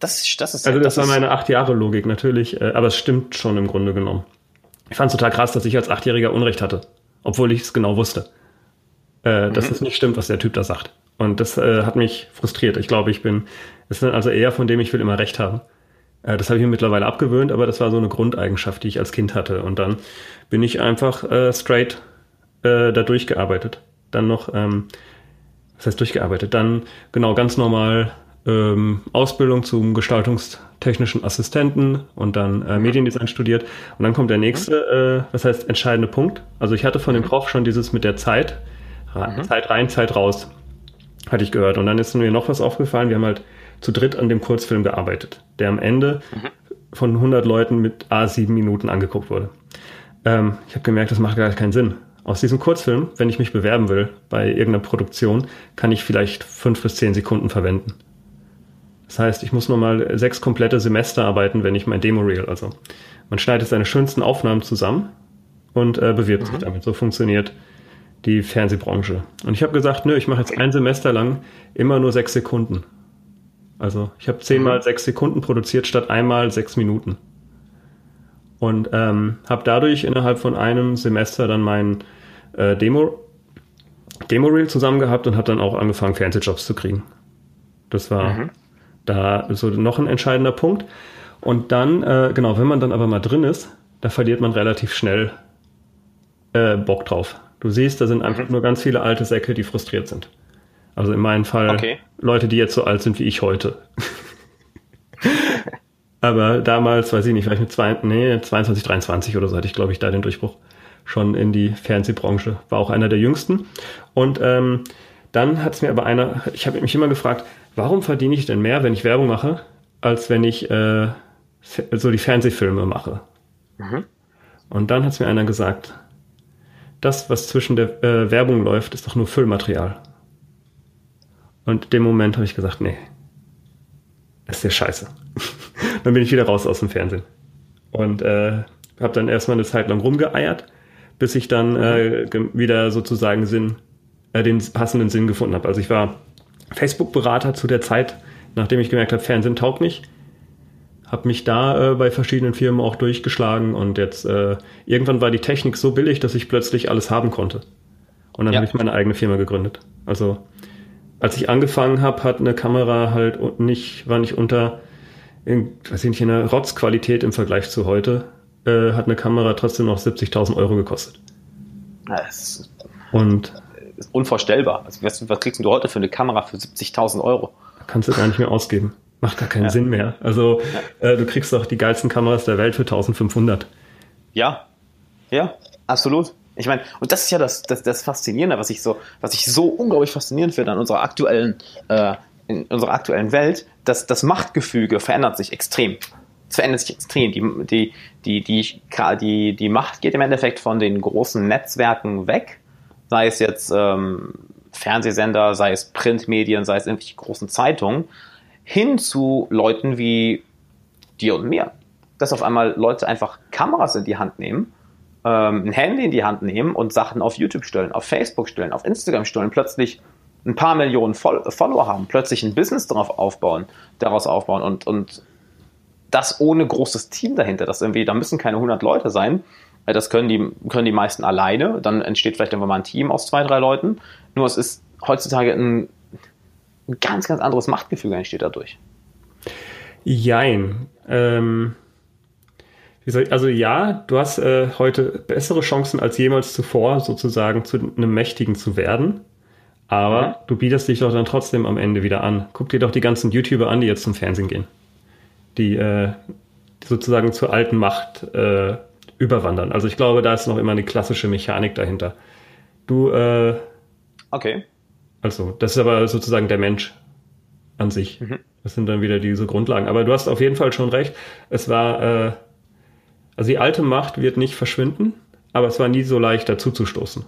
Das, das ist, also das, das war meine acht Jahre Logik natürlich, äh, aber es stimmt schon im Grunde genommen. Ich fand es total krass, dass ich als Achtjähriger Unrecht hatte, obwohl ich es genau wusste äh, dass mhm. es nicht stimmt, was der Typ da sagt. Und das äh, hat mich frustriert. Ich glaube, ich bin, es ist also eher von dem, ich will immer Recht haben. Äh, das habe ich mir mittlerweile abgewöhnt, aber das war so eine Grundeigenschaft, die ich als Kind hatte. Und dann bin ich einfach äh, straight äh, da durchgearbeitet. Dann noch, ähm, was heißt durchgearbeitet? Dann genau ganz normal ähm, Ausbildung zum gestaltungstechnischen Assistenten und dann äh, Mediendesign studiert. Und dann kommt der nächste, äh, was heißt entscheidende Punkt. Also ich hatte von dem Prof schon dieses mit der Zeit Mhm. Zeit rein, Zeit raus, hatte ich gehört. Und dann ist mir noch was aufgefallen. Wir haben halt zu dritt an dem Kurzfilm gearbeitet, der am Ende mhm. von 100 Leuten mit A7 Minuten angeguckt wurde. Ähm, ich habe gemerkt, das macht gar keinen Sinn. Aus diesem Kurzfilm, wenn ich mich bewerben will bei irgendeiner Produktion, kann ich vielleicht fünf bis zehn Sekunden verwenden. Das heißt, ich muss nochmal sechs komplette Semester arbeiten, wenn ich mein Demo-Reel, also man schneidet seine schönsten Aufnahmen zusammen und äh, bewirbt mhm. sich damit. So funktioniert die Fernsehbranche. Und ich habe gesagt, nö, ich mache jetzt ein Semester lang immer nur sechs Sekunden. Also ich habe zehnmal mhm. sechs Sekunden produziert statt einmal sechs Minuten. Und ähm, habe dadurch innerhalb von einem Semester dann mein äh, Demo, Demo-Reel zusammen gehabt und habe dann auch angefangen, Fernsehjobs zu kriegen. Das war mhm. da so noch ein entscheidender Punkt. Und dann, äh, genau, wenn man dann aber mal drin ist, da verliert man relativ schnell äh, Bock drauf. Du siehst, da sind einfach mhm. nur ganz viele alte Säcke, die frustriert sind. Also in meinem Fall okay. Leute, die jetzt so alt sind wie ich heute. Aber damals, weiß ich nicht, vielleicht mit zwei, nee, 22, 23 oder so hatte ich, glaube ich, da den Durchbruch schon in die Fernsehbranche. War auch einer der jüngsten. Und ähm, dann hat es mir aber einer, ich habe mich immer gefragt, warum verdiene ich denn mehr, wenn ich Werbung mache, als wenn ich äh, so die Fernsehfilme mache? Mhm. Und dann hat es mir einer gesagt, das, was zwischen der äh, Werbung läuft, ist doch nur Füllmaterial. Und in dem Moment habe ich gesagt, nee, das ist ja scheiße. dann bin ich wieder raus aus dem Fernsehen. Und äh, habe dann erstmal eine Zeit lang rumgeeiert, bis ich dann äh, wieder sozusagen Sinn, äh, den passenden Sinn gefunden habe. Also ich war Facebook-Berater zu der Zeit, nachdem ich gemerkt habe, Fernsehen taugt nicht habe mich da äh, bei verschiedenen Firmen auch durchgeschlagen und jetzt äh, irgendwann war die Technik so billig, dass ich plötzlich alles haben konnte. Und dann ja. habe ich meine eigene Firma gegründet. Also als ich angefangen habe, hat eine Kamera halt nicht, war nicht unter, in, weiß ich nicht, in einer Rotzqualität im Vergleich zu heute, äh, hat eine Kamera trotzdem noch 70.000 Euro gekostet. Das und ist unvorstellbar. Also was, was kriegst du heute für eine Kamera für 70.000 Euro? Kannst du gar nicht mehr ausgeben. Macht gar keinen ja. Sinn mehr. Also ja. äh, du kriegst doch die geilsten Kameras der Welt für 1500. Ja, ja, absolut. Ich meine, und das ist ja das, das, das Faszinierende, was ich so, was ich so unglaublich faszinierend finde an unserer aktuellen, äh, in unserer aktuellen Welt, dass das Machtgefüge verändert sich extrem. Es verändert sich extrem. Die, die, die, die, die, die Macht geht im Endeffekt von den großen Netzwerken weg, sei es jetzt ähm, Fernsehsender, sei es Printmedien, sei es irgendwelche großen Zeitungen, hin zu Leuten wie dir und mir. Dass auf einmal Leute einfach Kameras in die Hand nehmen, ähm, ein Handy in die Hand nehmen und Sachen auf YouTube stellen, auf Facebook stellen, auf Instagram stellen, plötzlich ein paar Millionen Follower haben, plötzlich ein Business darauf aufbauen, daraus aufbauen und, und das ohne großes Team dahinter. Das irgendwie, da müssen keine 100 Leute sein. Äh, das können die, können die meisten alleine. Dann entsteht vielleicht irgendwann mal ein Team aus zwei, drei Leuten. Nur es ist heutzutage ein ein ganz, ganz anderes Machtgefühl entsteht dadurch. Jein. Ähm, ich, also ja, du hast äh, heute bessere Chancen als jemals zuvor, sozusagen zu einem Mächtigen zu werden. Aber mhm. du bietest dich doch dann trotzdem am Ende wieder an. Guck dir doch die ganzen YouTuber an, die jetzt zum Fernsehen gehen. Die, äh, sozusagen zur alten Macht äh, überwandern. Also ich glaube, da ist noch immer eine klassische Mechanik dahinter. Du, äh, Okay. Also, das ist aber sozusagen der Mensch an sich. Mhm. Das sind dann wieder diese Grundlagen. Aber du hast auf jeden Fall schon recht. Es war, äh, also die alte Macht wird nicht verschwinden, aber es war nie so leicht dazu zu stoßen.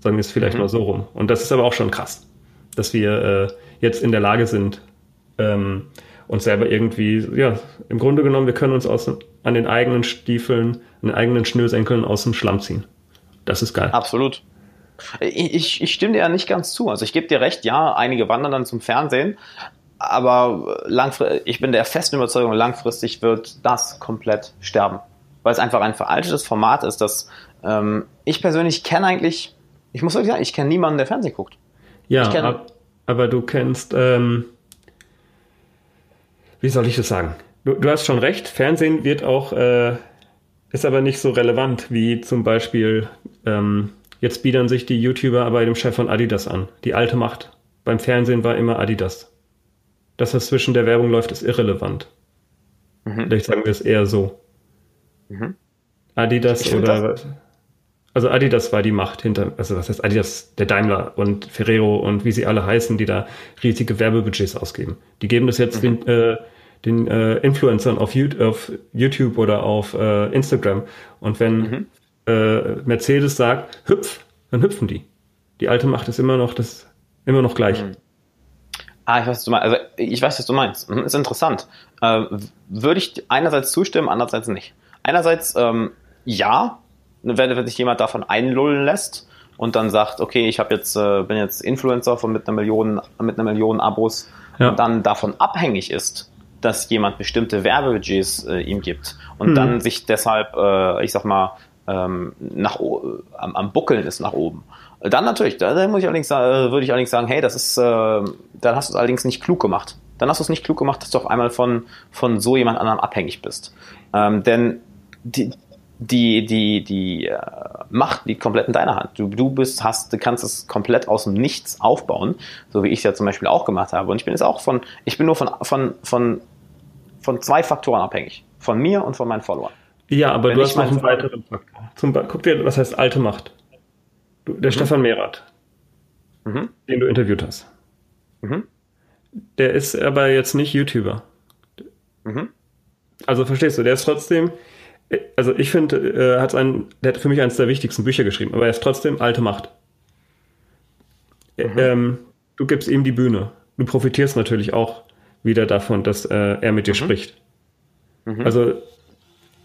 Sagen wir es vielleicht mhm. mal so rum. Und das ist aber auch schon krass, dass wir äh, jetzt in der Lage sind, ähm, uns selber irgendwie, ja, im Grunde genommen, wir können uns aus, an den eigenen Stiefeln, an den eigenen Schnürsenkeln aus dem Schlamm ziehen. Das ist geil. Absolut. Ich, ich stimme dir ja nicht ganz zu. Also ich gebe dir recht, ja, einige wandern dann zum Fernsehen, aber langfristig, ich bin der festen Überzeugung, langfristig wird das komplett sterben. Weil es einfach ein veraltetes Format ist, das ähm, ich persönlich kenne eigentlich, ich muss wirklich sagen, ich kenne niemanden, der Fernsehen guckt. Ja, kenn, aber du kennst, ähm, wie soll ich das sagen? Du, du, hast schon recht, Fernsehen wird auch, äh, ist aber nicht so relevant wie zum Beispiel ähm, Jetzt biedern sich die YouTuber bei dem Chef von Adidas an. Die alte Macht beim Fernsehen war immer Adidas. Dass was zwischen der Werbung läuft, ist irrelevant. Mhm. Vielleicht sagen wir es eher so. Mhm. Adidas oder. Also Adidas war die Macht hinter, also was heißt Adidas, der Daimler und Ferrero und wie sie alle heißen, die da riesige Werbebudgets ausgeben. Die geben das jetzt mhm. den, äh, den äh, Influencern auf, auf, YouTube oder auf äh, Instagram. Und wenn mhm äh, Mercedes sagt, hüpf, dann hüpfen die. Die alte Macht ist immer noch das, immer noch gleich. Mhm. Ah, ich weiß, was du meinst. Also, ich weiß, was du meinst. Mhm, ist interessant. Äh, würde ich einerseits zustimmen, andererseits nicht. Einerseits, ähm, ja, wenn, wenn sich jemand davon einlullen lässt und dann sagt, okay, ich habe jetzt, äh, bin jetzt Influencer von mit einer Million, mit einer Million Abos ja. und dann davon abhängig ist, dass jemand bestimmte Werbebudgets äh, ihm gibt und hm. dann sich deshalb, äh, ich sag mal, ähm, nach, am, am Buckeln ist nach oben. Dann natürlich, da, muss ich allerdings, äh, würde ich allerdings sagen, hey, das ist, äh, dann hast du es allerdings nicht klug gemacht. Dann hast du es nicht klug gemacht, dass du auf einmal von, von so jemand anderem abhängig bist. Ähm, denn die, die, die, die äh, Macht liegt komplett in deiner Hand. Du, du bist, hast, du kannst es komplett aus dem Nichts aufbauen, so wie ich es ja zum Beispiel auch gemacht habe. Und ich bin jetzt auch von, ich bin nur von, von, von, von zwei Faktoren abhängig. Von mir und von meinen Followern. Ja, aber Wenn du hast noch einen weiteren Faktor. Zum, guck dir, was heißt alte Macht? Du, der mhm. Stefan Mehrath, mhm. den du interviewt hast. Mhm. Der ist aber jetzt nicht YouTuber. Mhm. Also verstehst du, der ist trotzdem, also ich finde, äh, hat ein, der hat für mich eines der wichtigsten Bücher geschrieben, aber er ist trotzdem alte Macht. Mhm. Ähm, du gibst ihm die Bühne. Du profitierst natürlich auch wieder davon, dass äh, er mit dir mhm. spricht. Also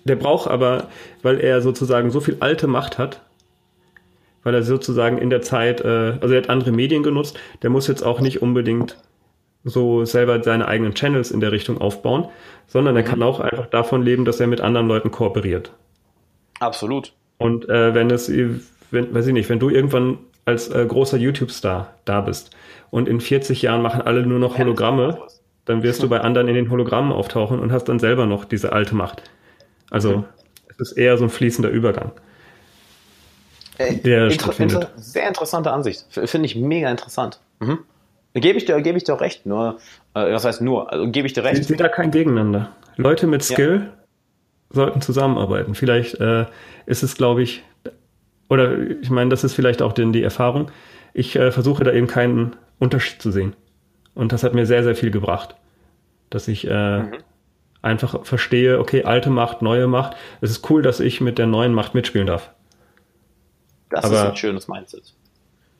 der braucht aber, weil er sozusagen so viel alte Macht hat, weil er sozusagen in der Zeit, äh, also er hat andere Medien genutzt, der muss jetzt auch nicht unbedingt so selber seine eigenen Channels in der Richtung aufbauen, sondern er mhm. kann auch einfach davon leben, dass er mit anderen Leuten kooperiert. Absolut. Und äh, wenn es, wenn, weiß ich nicht, wenn du irgendwann als äh, großer YouTube-Star da bist und in 40 Jahren machen alle nur noch Hologramme, dann wirst du bei anderen in den Hologrammen auftauchen und hast dann selber noch diese alte Macht. Also mhm. es ist eher so ein fließender Übergang. Äh, der inter inter sehr interessante Ansicht. Finde ich mega interessant. Mhm. Gebe ich dir, gebe ich dir auch recht. Nur, äh, was heißt nur? Also, gebe ich dir recht. Ich sehe da kein Gegeneinander. Leute mit Skill ja. sollten zusammenarbeiten. Vielleicht äh, ist es, glaube ich, oder ich meine, das ist vielleicht auch den, die Erfahrung. Ich äh, versuche da eben keinen Unterschied zu sehen. Und das hat mir sehr, sehr viel gebracht, dass ich äh, mhm einfach verstehe, okay, alte Macht, neue Macht. Es ist cool, dass ich mit der neuen Macht mitspielen darf. Das Aber ist ein schönes Mindset.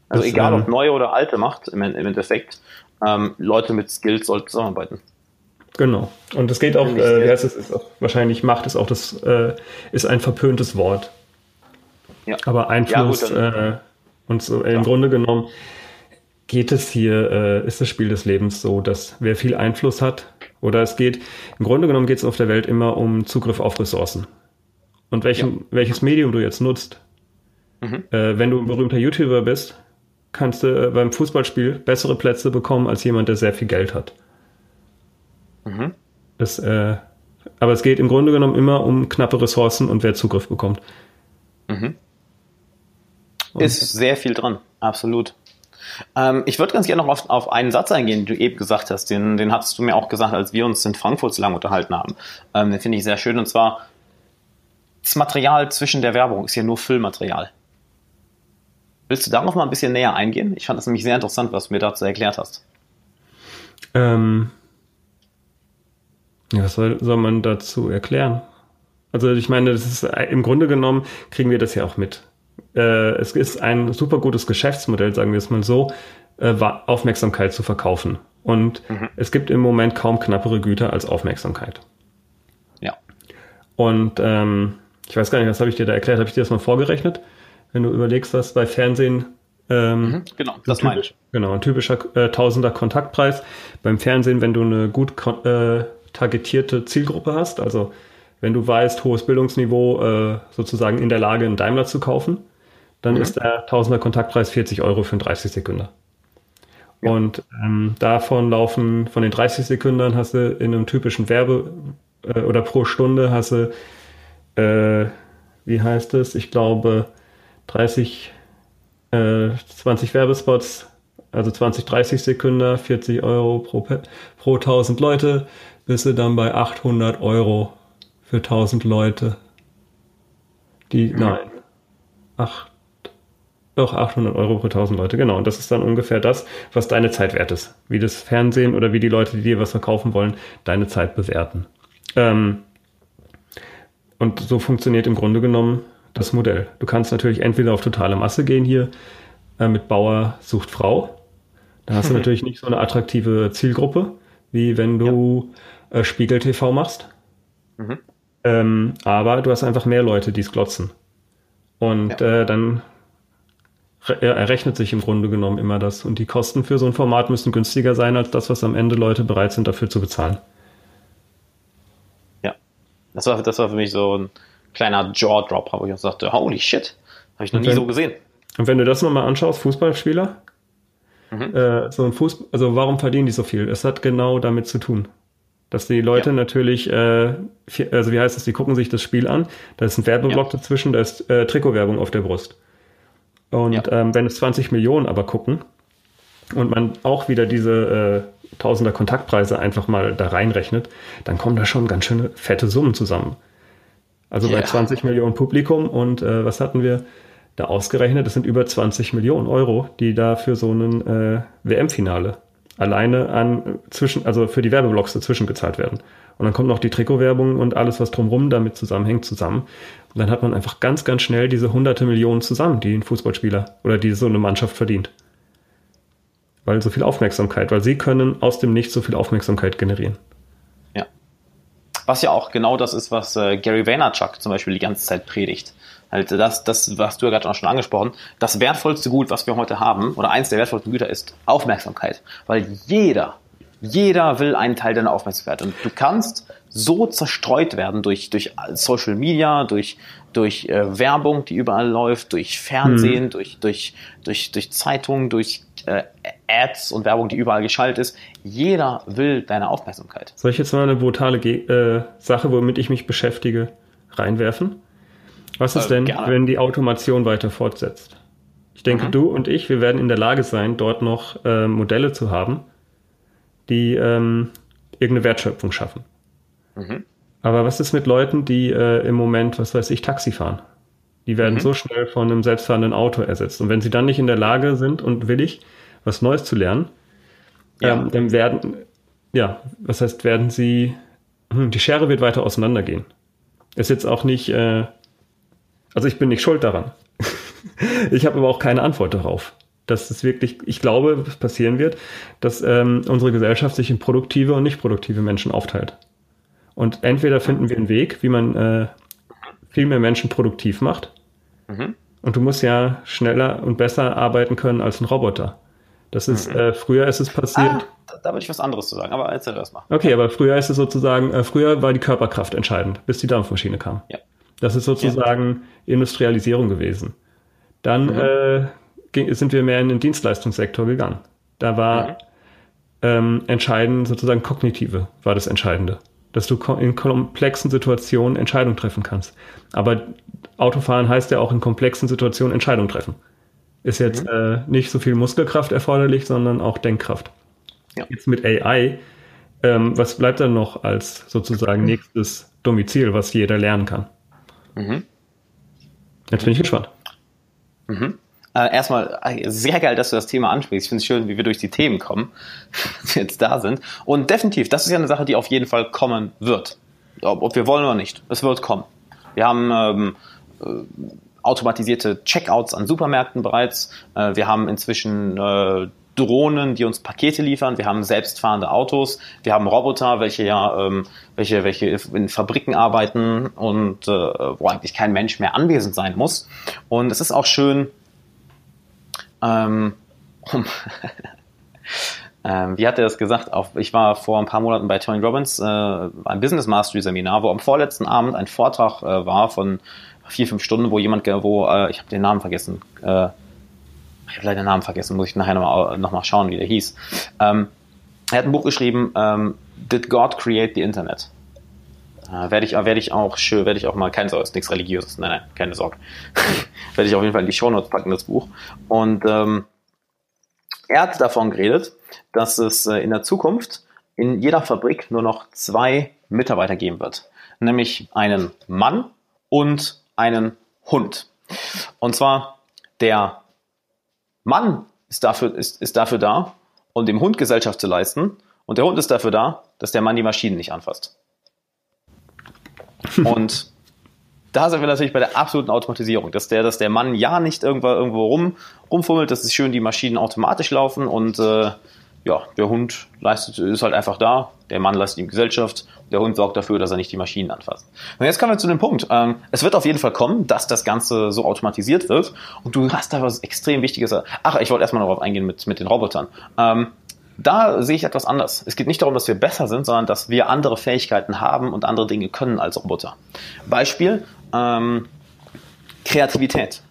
Also das, egal ob ähm, neue oder alte Macht, im, im Endeffekt, ähm, Leute mit Skills sollten zusammenarbeiten. Genau. Und es geht auch, äh, wie heißt es, ist auch, wahrscheinlich Macht ist auch das, äh, ist ein verpöntes Wort. Ja. Aber Einfluss ja, gut, äh, und so im Grunde genommen geht es hier, äh, ist das Spiel des Lebens so, dass wer viel Einfluss hat, oder es geht, im Grunde genommen geht es auf der Welt immer um Zugriff auf Ressourcen. Und welchen, ja. welches Medium du jetzt nutzt. Mhm. Äh, wenn du ein berühmter YouTuber bist, kannst du äh, beim Fußballspiel bessere Plätze bekommen als jemand, der sehr viel Geld hat. Mhm. Das, äh, aber es geht im Grunde genommen immer um knappe Ressourcen und wer Zugriff bekommt. Mhm. Ist sehr viel dran, absolut. Ähm, ich würde ganz gerne noch auf, auf, einen Satz eingehen, den du eben gesagt hast. Den, den hast du mir auch gesagt, als wir uns in Frankfurt so lange unterhalten haben. Ähm, den finde ich sehr schön. Und zwar, das Material zwischen der Werbung ist ja nur Füllmaterial. Willst du darauf mal ein bisschen näher eingehen? Ich fand das nämlich sehr interessant, was du mir dazu erklärt hast. Ähm, ja, was soll, soll man dazu erklären? Also ich meine, das ist im Grunde genommen kriegen wir das ja auch mit. Äh, es ist ein super gutes Geschäftsmodell, sagen wir es mal so, äh, Aufmerksamkeit zu verkaufen. Und mhm. es gibt im Moment kaum knappere Güter als Aufmerksamkeit. Ja. Und ähm, ich weiß gar nicht, was habe ich dir da erklärt? Habe ich dir das mal vorgerechnet? Wenn du überlegst, was bei Fernsehen ähm, mhm, genau, das typisch, meine ich. Genau, ein typischer äh, Tausender Kontaktpreis. Beim Fernsehen, wenn du eine gut äh, targetierte Zielgruppe hast, also wenn du weißt, hohes Bildungsniveau, äh, sozusagen in der Lage, einen Daimler zu kaufen, dann mhm. ist der Tausender Kontaktpreis 40 Euro für einen 30 Sekunden. Ja. Und ähm, davon laufen, von den 30 Sekunden hast du in einem typischen Werbe äh, oder pro Stunde hast du, äh, wie heißt es? Ich glaube, 30, äh, 20 Werbespots, also 20, 30 Sekunden, 40 Euro pro, pro 1000 Leute, bist du dann bei 800 Euro für 1000 Leute. Die, mhm. nein, ach, doch 800 Euro pro 1000 Leute, genau. Und das ist dann ungefähr das, was deine Zeit wert ist. Wie das Fernsehen oder wie die Leute, die dir was verkaufen wollen, deine Zeit bewerten. Ähm, und so funktioniert im Grunde genommen das Modell. Du kannst natürlich entweder auf totale Masse gehen hier äh, mit Bauer sucht Frau. Da hast du natürlich nicht so eine attraktive Zielgruppe, wie wenn du ja. äh, Spiegel TV machst. Mhm. Ähm, aber du hast einfach mehr Leute, die es glotzen. Und ja. äh, dann errechnet sich im Grunde genommen immer das. Und die Kosten für so ein Format müssen günstiger sein als das, was am Ende Leute bereit sind, dafür zu bezahlen. Ja, das war, das war für mich so ein kleiner Jaw-Drop, wo ich auch sagte, holy shit, habe ich noch nie wenn, so gesehen. Und wenn du das nochmal anschaust, Fußballspieler, mhm. äh, so ein Fußball, also warum verdienen die so viel? Es hat genau damit zu tun. Dass die Leute ja. natürlich, äh, also wie heißt es, die gucken sich das Spiel an, da ist ein Werbeblock ja. dazwischen, da ist äh, Trikotwerbung auf der Brust. Und ja. ähm, wenn es 20 Millionen aber gucken und man auch wieder diese äh, Tausender Kontaktpreise einfach mal da reinrechnet, dann kommen da schon ganz schöne fette Summen zusammen. Also yeah. bei 20 Millionen Publikum und äh, was hatten wir da ausgerechnet? Das sind über 20 Millionen Euro, die da für so ein äh, WM-Finale alleine an zwischen, also für die Werbeblocks dazwischen gezahlt werden. Und dann kommt noch die Trikotwerbung und alles, was drumherum damit zusammenhängt, zusammen. Und dann hat man einfach ganz, ganz schnell diese hunderte Millionen zusammen, die ein Fußballspieler oder die so eine Mannschaft verdient. Weil so viel Aufmerksamkeit, weil sie können aus dem Nichts so viel Aufmerksamkeit generieren. Was ja auch genau das ist, was äh, Gary Vaynerchuk zum Beispiel die ganze Zeit predigt. Halt das, das, was du ja gerade auch schon angesprochen, das wertvollste Gut, was wir heute haben, oder eins der wertvollsten Güter ist Aufmerksamkeit. Weil jeder, jeder will einen Teil deiner Aufmerksamkeit. Und du kannst so zerstreut werden durch, durch Social Media, durch, durch äh, Werbung, die überall läuft, durch Fernsehen, hm. durch, durch, durch, durch Zeitungen, durch äh, Ads und Werbung, die überall geschaltet ist. Jeder will deine Aufmerksamkeit. Soll ich jetzt mal eine brutale Ge äh, Sache, womit ich mich beschäftige, reinwerfen? Was ist äh, denn, gerne. wenn die Automation weiter fortsetzt? Ich denke, mhm. du und ich, wir werden in der Lage sein, dort noch äh, Modelle zu haben, die ähm, irgendeine Wertschöpfung schaffen. Mhm. Aber was ist mit Leuten, die äh, im Moment, was weiß ich, Taxi fahren? Die werden mhm. so schnell von einem selbstfahrenden Auto ersetzt. Und wenn sie dann nicht in der Lage sind und willig, was Neues zu lernen, ja. ähm, dann werden, ja, was heißt, werden sie, hm, die Schere wird weiter auseinandergehen. Ist jetzt auch nicht, äh, also ich bin nicht schuld daran. ich habe aber auch keine Antwort darauf dass es wirklich, ich glaube, passieren wird, dass ähm, unsere Gesellschaft sich in produktive und nicht produktive Menschen aufteilt. Und entweder finden wir einen Weg, wie man äh, viel mehr Menschen produktiv macht. Mhm. Und du musst ja schneller und besser arbeiten können als ein Roboter. Das ist, mhm. äh, früher ist es passiert. Ah, da, da würde ich was anderes zu sagen, aber erzähl das mal. Okay, aber früher ist es sozusagen, äh, früher war die Körperkraft entscheidend, bis die Dampfmaschine kam. Ja. Das ist sozusagen ja. Industrialisierung gewesen. Dann mhm. äh, sind wir mehr in den Dienstleistungssektor gegangen. Da war mhm. ähm, entscheidend sozusagen kognitive war das Entscheidende, dass du in komplexen Situationen Entscheidungen treffen kannst. Aber Autofahren heißt ja auch in komplexen Situationen Entscheidungen treffen. Ist jetzt mhm. äh, nicht so viel Muskelkraft erforderlich, sondern auch Denkkraft. Ja. Jetzt mit AI, ähm, was bleibt dann noch als sozusagen nächstes Domizil, was jeder lernen kann? Mhm. Jetzt bin ich gespannt. Mhm. Äh, erstmal äh, sehr geil, dass du das Thema ansprichst. Ich finde es schön, wie wir durch die Themen kommen, die jetzt da sind. Und definitiv, das ist ja eine Sache, die auf jeden Fall kommen wird. Ob, ob wir wollen oder nicht. Es wird kommen. Wir haben ähm, äh, automatisierte Checkouts an Supermärkten bereits. Äh, wir haben inzwischen äh, Drohnen, die uns Pakete liefern. Wir haben selbstfahrende Autos. Wir haben Roboter, welche ja, ähm, welche, welche in Fabriken arbeiten und äh, wo eigentlich kein Mensch mehr anwesend sein muss. Und es ist auch schön, ähm, um ähm, wie hat er das gesagt? Auf, ich war vor ein paar Monaten bei Tony Robbins, äh, ein Business Mastery Seminar, wo am vorletzten Abend ein Vortrag äh, war von vier, fünf Stunden, wo jemand, wo, äh, ich habe den Namen vergessen, äh, ich habe leider den Namen vergessen, muss ich nachher nochmal noch mal schauen, wie der hieß. Ähm, er hat ein Buch geschrieben, ähm, Did God Create the Internet? Äh, werde ich, werde ich auch, werde ich auch mal, keine Sorge, ist nichts Religiöses, nein, nein, keine Sorge. werde ich auf jeden Fall in die Shownotes packen, das Buch. Und ähm, er hat davon geredet, dass es äh, in der Zukunft in jeder Fabrik nur noch zwei Mitarbeiter geben wird. Nämlich einen Mann und einen Hund. Und zwar der Mann ist dafür, ist, ist dafür da, um dem Hund Gesellschaft zu leisten. Und der Hund ist dafür da, dass der Mann die Maschinen nicht anfasst. Und da sind wir natürlich bei der absoluten Automatisierung, dass der, dass der Mann ja nicht irgendwo, irgendwo rum, rumfummelt, dass es schön die Maschinen automatisch laufen und äh, ja, der Hund leistet, ist halt einfach da, der Mann leistet ihm Gesellschaft, der Hund sorgt dafür, dass er nicht die Maschinen anfasst. Und jetzt kommen wir zu dem Punkt. Ähm, es wird auf jeden Fall kommen, dass das Ganze so automatisiert wird und du hast da was extrem Wichtiges. Ach, ich wollte erstmal darauf eingehen mit, mit den Robotern. Ähm, da sehe ich etwas anders. Es geht nicht darum, dass wir besser sind, sondern dass wir andere Fähigkeiten haben und andere Dinge können als Roboter. Beispiel ähm, Kreativität,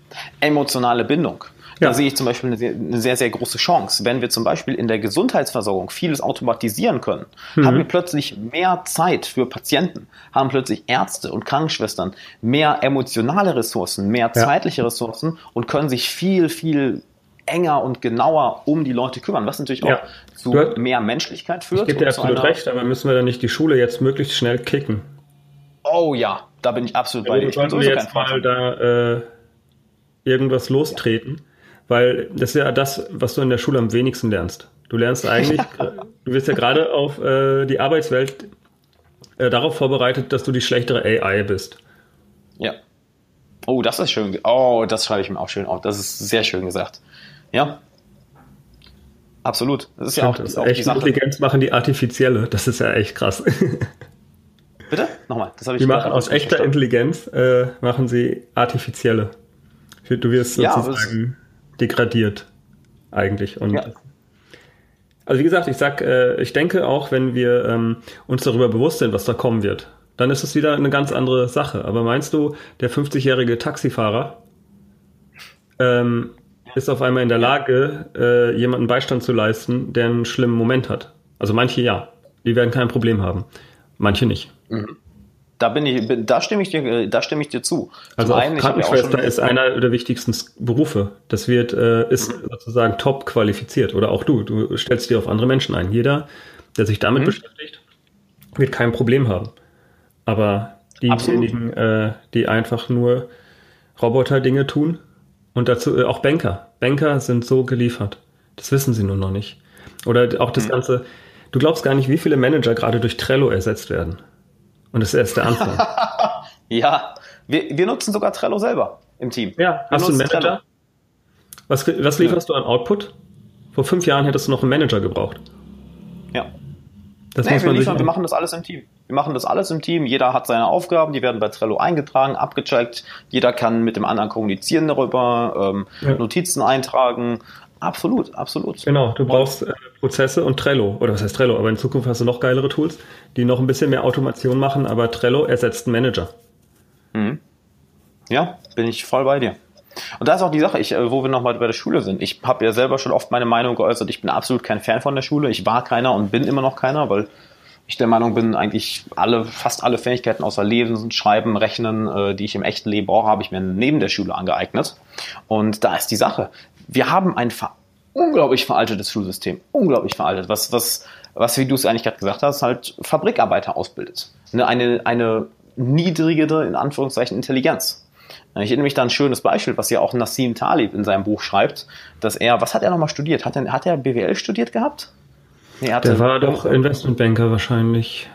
emotionale Bindung. Ja. Da sehe ich zum Beispiel eine sehr, sehr, große Chance. Wenn wir zum Beispiel in der Gesundheitsversorgung vieles automatisieren können, mhm. haben wir plötzlich mehr Zeit für Patienten, haben plötzlich Ärzte und Krankenschwestern mehr emotionale Ressourcen, mehr ja. zeitliche Ressourcen und können sich viel, viel enger und genauer um die Leute kümmern, was natürlich auch ja. zu du, mehr Menschlichkeit führt. Ich gebe dir absolut recht, aber müssen wir dann nicht die Schule jetzt möglichst schnell kicken? Oh ja, da bin ich absolut bei dir. Ich bin sowieso jetzt mal da äh, irgendwas lostreten. Weil das ist ja das, was du in der Schule am wenigsten lernst. Du lernst eigentlich, du wirst ja gerade auf äh, die Arbeitswelt äh, darauf vorbereitet, dass du die schlechtere AI bist. Ja. Oh, das ist schön. Oh, das schreibe ich mir auch schön auf. Das ist sehr schön gesagt. Ja. Absolut. Das ist ja auch, das ist auch echte Intelligenz machen die artifizielle. Das ist ja echt krass. Bitte? Nochmal. Das habe ich Die machen aus echter verstanden. Intelligenz äh, machen sie artifizielle. Du wirst sozusagen degradiert eigentlich. Und ja. Also wie gesagt, ich sag, äh, ich denke auch, wenn wir ähm, uns darüber bewusst sind, was da kommen wird, dann ist es wieder eine ganz andere Sache. Aber meinst du, der 50-jährige Taxifahrer ähm, ist auf einmal in der Lage, äh, jemanden Beistand zu leisten, der einen schlimmen Moment hat? Also manche ja, die werden kein Problem haben, manche nicht. Mhm. Da bin ich, da stimme ich dir, da stimme ich dir zu. Also einen, Krankenschwester ja ist einer der wichtigsten Berufe. Das wird, äh, ist mhm. sozusagen top qualifiziert. Oder auch du. Du stellst dir auf andere Menschen ein. Jeder, der sich damit mhm. beschäftigt, wird kein Problem haben. Aber diejenigen, äh, die einfach nur Roboter-Dinge tun und dazu äh, auch Banker. Banker sind so geliefert. Das wissen sie nur noch nicht. Oder auch das mhm. Ganze. Du glaubst gar nicht, wie viele Manager gerade durch Trello ersetzt werden. Und das ist erst der Anfang. ja, wir, wir nutzen sogar Trello selber im Team. Ja, wir hast du einen Manager? Was, was lieferst ja. du an Output? Vor fünf Jahren hättest du noch einen Manager gebraucht. Ja. Das nee, muss man wir, liefern, wir machen das alles im Team. Wir machen das alles im Team. Jeder hat seine Aufgaben, die werden bei Trello eingetragen, abgecheckt. Jeder kann mit dem anderen kommunizieren darüber, ähm, ja. Notizen eintragen. Absolut, absolut. Genau, du brauchst äh, Prozesse und Trello. Oder was heißt Trello? Aber in Zukunft hast du noch geilere Tools, die noch ein bisschen mehr Automation machen, aber Trello ersetzt einen Manager. Mhm. Ja, bin ich voll bei dir. Und da ist auch die Sache, ich, äh, wo wir nochmal bei der Schule sind. Ich habe ja selber schon oft meine Meinung geäußert. Ich bin absolut kein Fan von der Schule. Ich war keiner und bin immer noch keiner, weil ich der Meinung bin, eigentlich alle, fast alle Fähigkeiten außer Lesen, Schreiben, Rechnen, äh, die ich im echten Leben brauche, habe ich mir neben der Schule angeeignet. Und da ist die Sache. Wir haben ein ver unglaublich veraltetes Schulsystem. Unglaublich veraltet. Was, was, was wie du es eigentlich gerade gesagt hast, halt Fabrikarbeiter ausbildet. Eine, eine, eine niedrigere, in Anführungszeichen, Intelligenz. Ich erinnere mich da ein schönes Beispiel, was ja auch Nassim Talib in seinem Buch schreibt, dass er, was hat er nochmal studiert? Hat er, hat er BWL studiert gehabt? Nee, hatte, Der war doch Investmentbanker wahrscheinlich.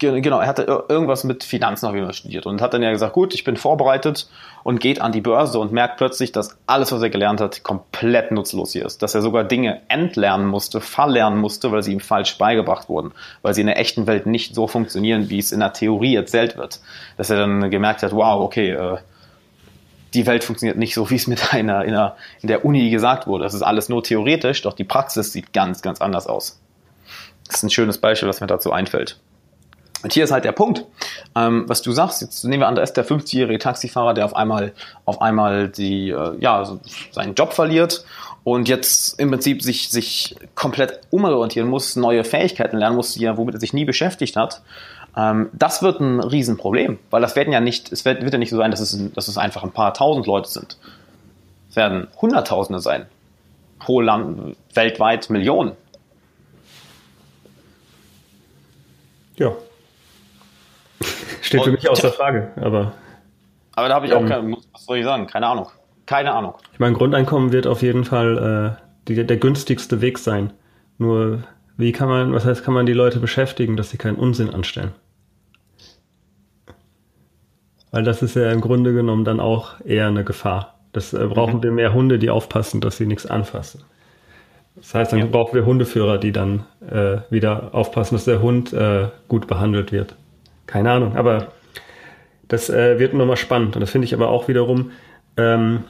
Genau, er hatte irgendwas mit Finanzen auf jeden Fall studiert und hat dann ja gesagt, gut, ich bin vorbereitet und geht an die Börse und merkt plötzlich, dass alles, was er gelernt hat, komplett nutzlos hier ist. Dass er sogar Dinge entlernen musste, verlernen musste, weil sie ihm falsch beigebracht wurden, weil sie in der echten Welt nicht so funktionieren, wie es in der Theorie erzählt wird. Dass er dann gemerkt hat, wow, okay, äh, die Welt funktioniert nicht so, wie es mit einer in, der in der Uni gesagt wurde. Das ist alles nur theoretisch, doch die Praxis sieht ganz, ganz anders aus. Das ist ein schönes Beispiel, was mir dazu einfällt. Und hier ist halt der Punkt, ähm, was du sagst. Jetzt nehmen wir an, da ist der 50-jährige Taxifahrer, der auf einmal, auf einmal die, äh, ja, seinen Job verliert und jetzt im Prinzip sich, sich komplett umorientieren muss, neue Fähigkeiten lernen muss, die er, womit er sich nie beschäftigt hat. Ähm, das wird ein Riesenproblem, weil das werden ja nicht, es wird, wird ja nicht so sein, dass es, dass es einfach ein paar tausend Leute sind. Es werden Hunderttausende sein. Pro Land, weltweit Millionen. Ja, Steht für mich außer Frage, aber. Aber da habe ich auch ähm, keine, was soll ich sagen? Keine Ahnung. Keine Ahnung. Ich meine, Grundeinkommen wird auf jeden Fall äh, die, der günstigste Weg sein. Nur, wie kann man, was heißt, kann man die Leute beschäftigen, dass sie keinen Unsinn anstellen? Weil das ist ja im Grunde genommen dann auch eher eine Gefahr. Das äh, brauchen mhm. wir mehr Hunde, die aufpassen, dass sie nichts anfassen. Das heißt, dann ja. brauchen wir Hundeführer, die dann äh, wieder aufpassen, dass der Hund äh, gut behandelt wird. Keine Ahnung, aber das äh, wird nochmal spannend. Und das finde ich aber auch wiederum, ähm,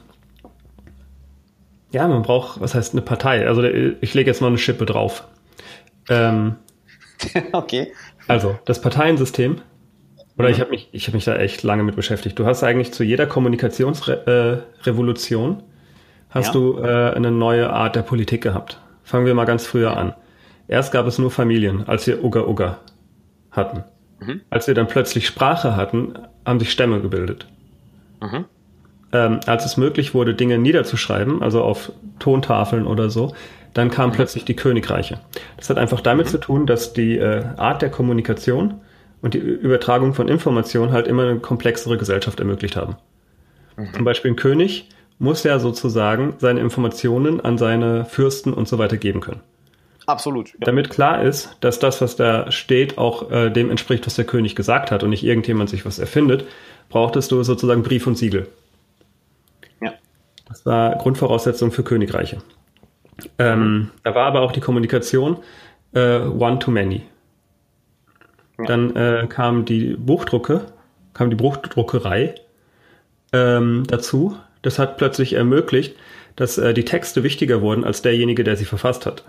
ja, man braucht, was heißt eine Partei? Also ich lege jetzt mal eine Schippe drauf. Ähm, okay. Also das Parteiensystem, oder mhm. ich habe mich, ich habe mich da echt lange mit beschäftigt. Du hast eigentlich zu jeder Kommunikationsrevolution äh, hast ja. du äh, eine neue Art der Politik gehabt. Fangen wir mal ganz früher an. Erst gab es nur Familien, als wir Uga Uga hatten. Mhm. Als wir dann plötzlich Sprache hatten, haben sich Stämme gebildet. Mhm. Ähm, als es möglich wurde, Dinge niederzuschreiben, also auf Tontafeln oder so, dann kamen mhm. plötzlich die Königreiche. Das hat einfach damit mhm. zu tun, dass die äh, Art der Kommunikation und die Übertragung von Informationen halt immer eine komplexere Gesellschaft ermöglicht haben. Mhm. Zum Beispiel ein König muss ja sozusagen seine Informationen an seine Fürsten und so weiter geben können. Absolut. Ja. Damit klar ist, dass das, was da steht, auch äh, dem entspricht, was der König gesagt hat und nicht irgendjemand sich was erfindet, brauchtest du sozusagen Brief und Siegel. Ja. Das war Grundvoraussetzung für Königreiche. Ähm. Da war aber auch die Kommunikation äh, one-to-many. Ja. Dann äh, kam die Buchdrucke, kam die Buchdruckerei ähm, dazu. Das hat plötzlich ermöglicht, dass äh, die Texte wichtiger wurden als derjenige, der sie verfasst hat.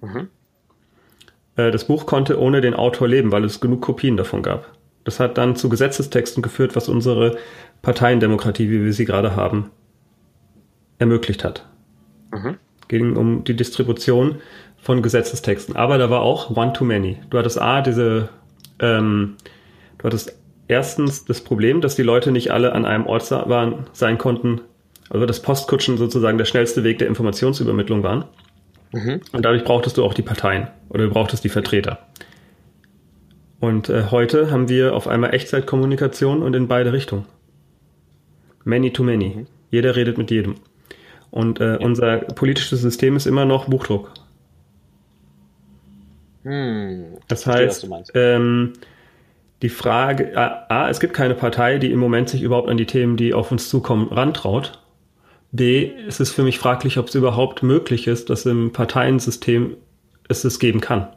Mhm. Äh, das Buch konnte ohne den Autor leben, weil es genug Kopien davon gab. Das hat dann zu Gesetzestexten geführt, was unsere Parteiendemokratie, wie wir sie gerade haben, ermöglicht hat. Mhm. Ging um die Distribution von Gesetzestexten. Aber da war auch One-to-Many. Du hattest A, diese, ähm, du hattest erstens das Problem, dass die Leute nicht alle an einem Ort waren, sein konnten, also dass Postkutschen sozusagen der schnellste Weg der Informationsübermittlung waren. Mhm. Und dadurch brauchtest du auch die Parteien oder du brauchtest die Vertreter. Und äh, heute haben wir auf einmal Echtzeitkommunikation und in beide Richtungen. Many to many. Mhm. Jeder redet mit jedem. Und äh, ja. unser politisches System ist immer noch Buchdruck. Hm, das heißt, ähm, die Frage, A, A, es gibt keine Partei, die im Moment sich überhaupt an die Themen, die auf uns zukommen, rantraut. B, ist es für mich fraglich, ob es überhaupt möglich ist, dass im Parteiensystem es es geben kann.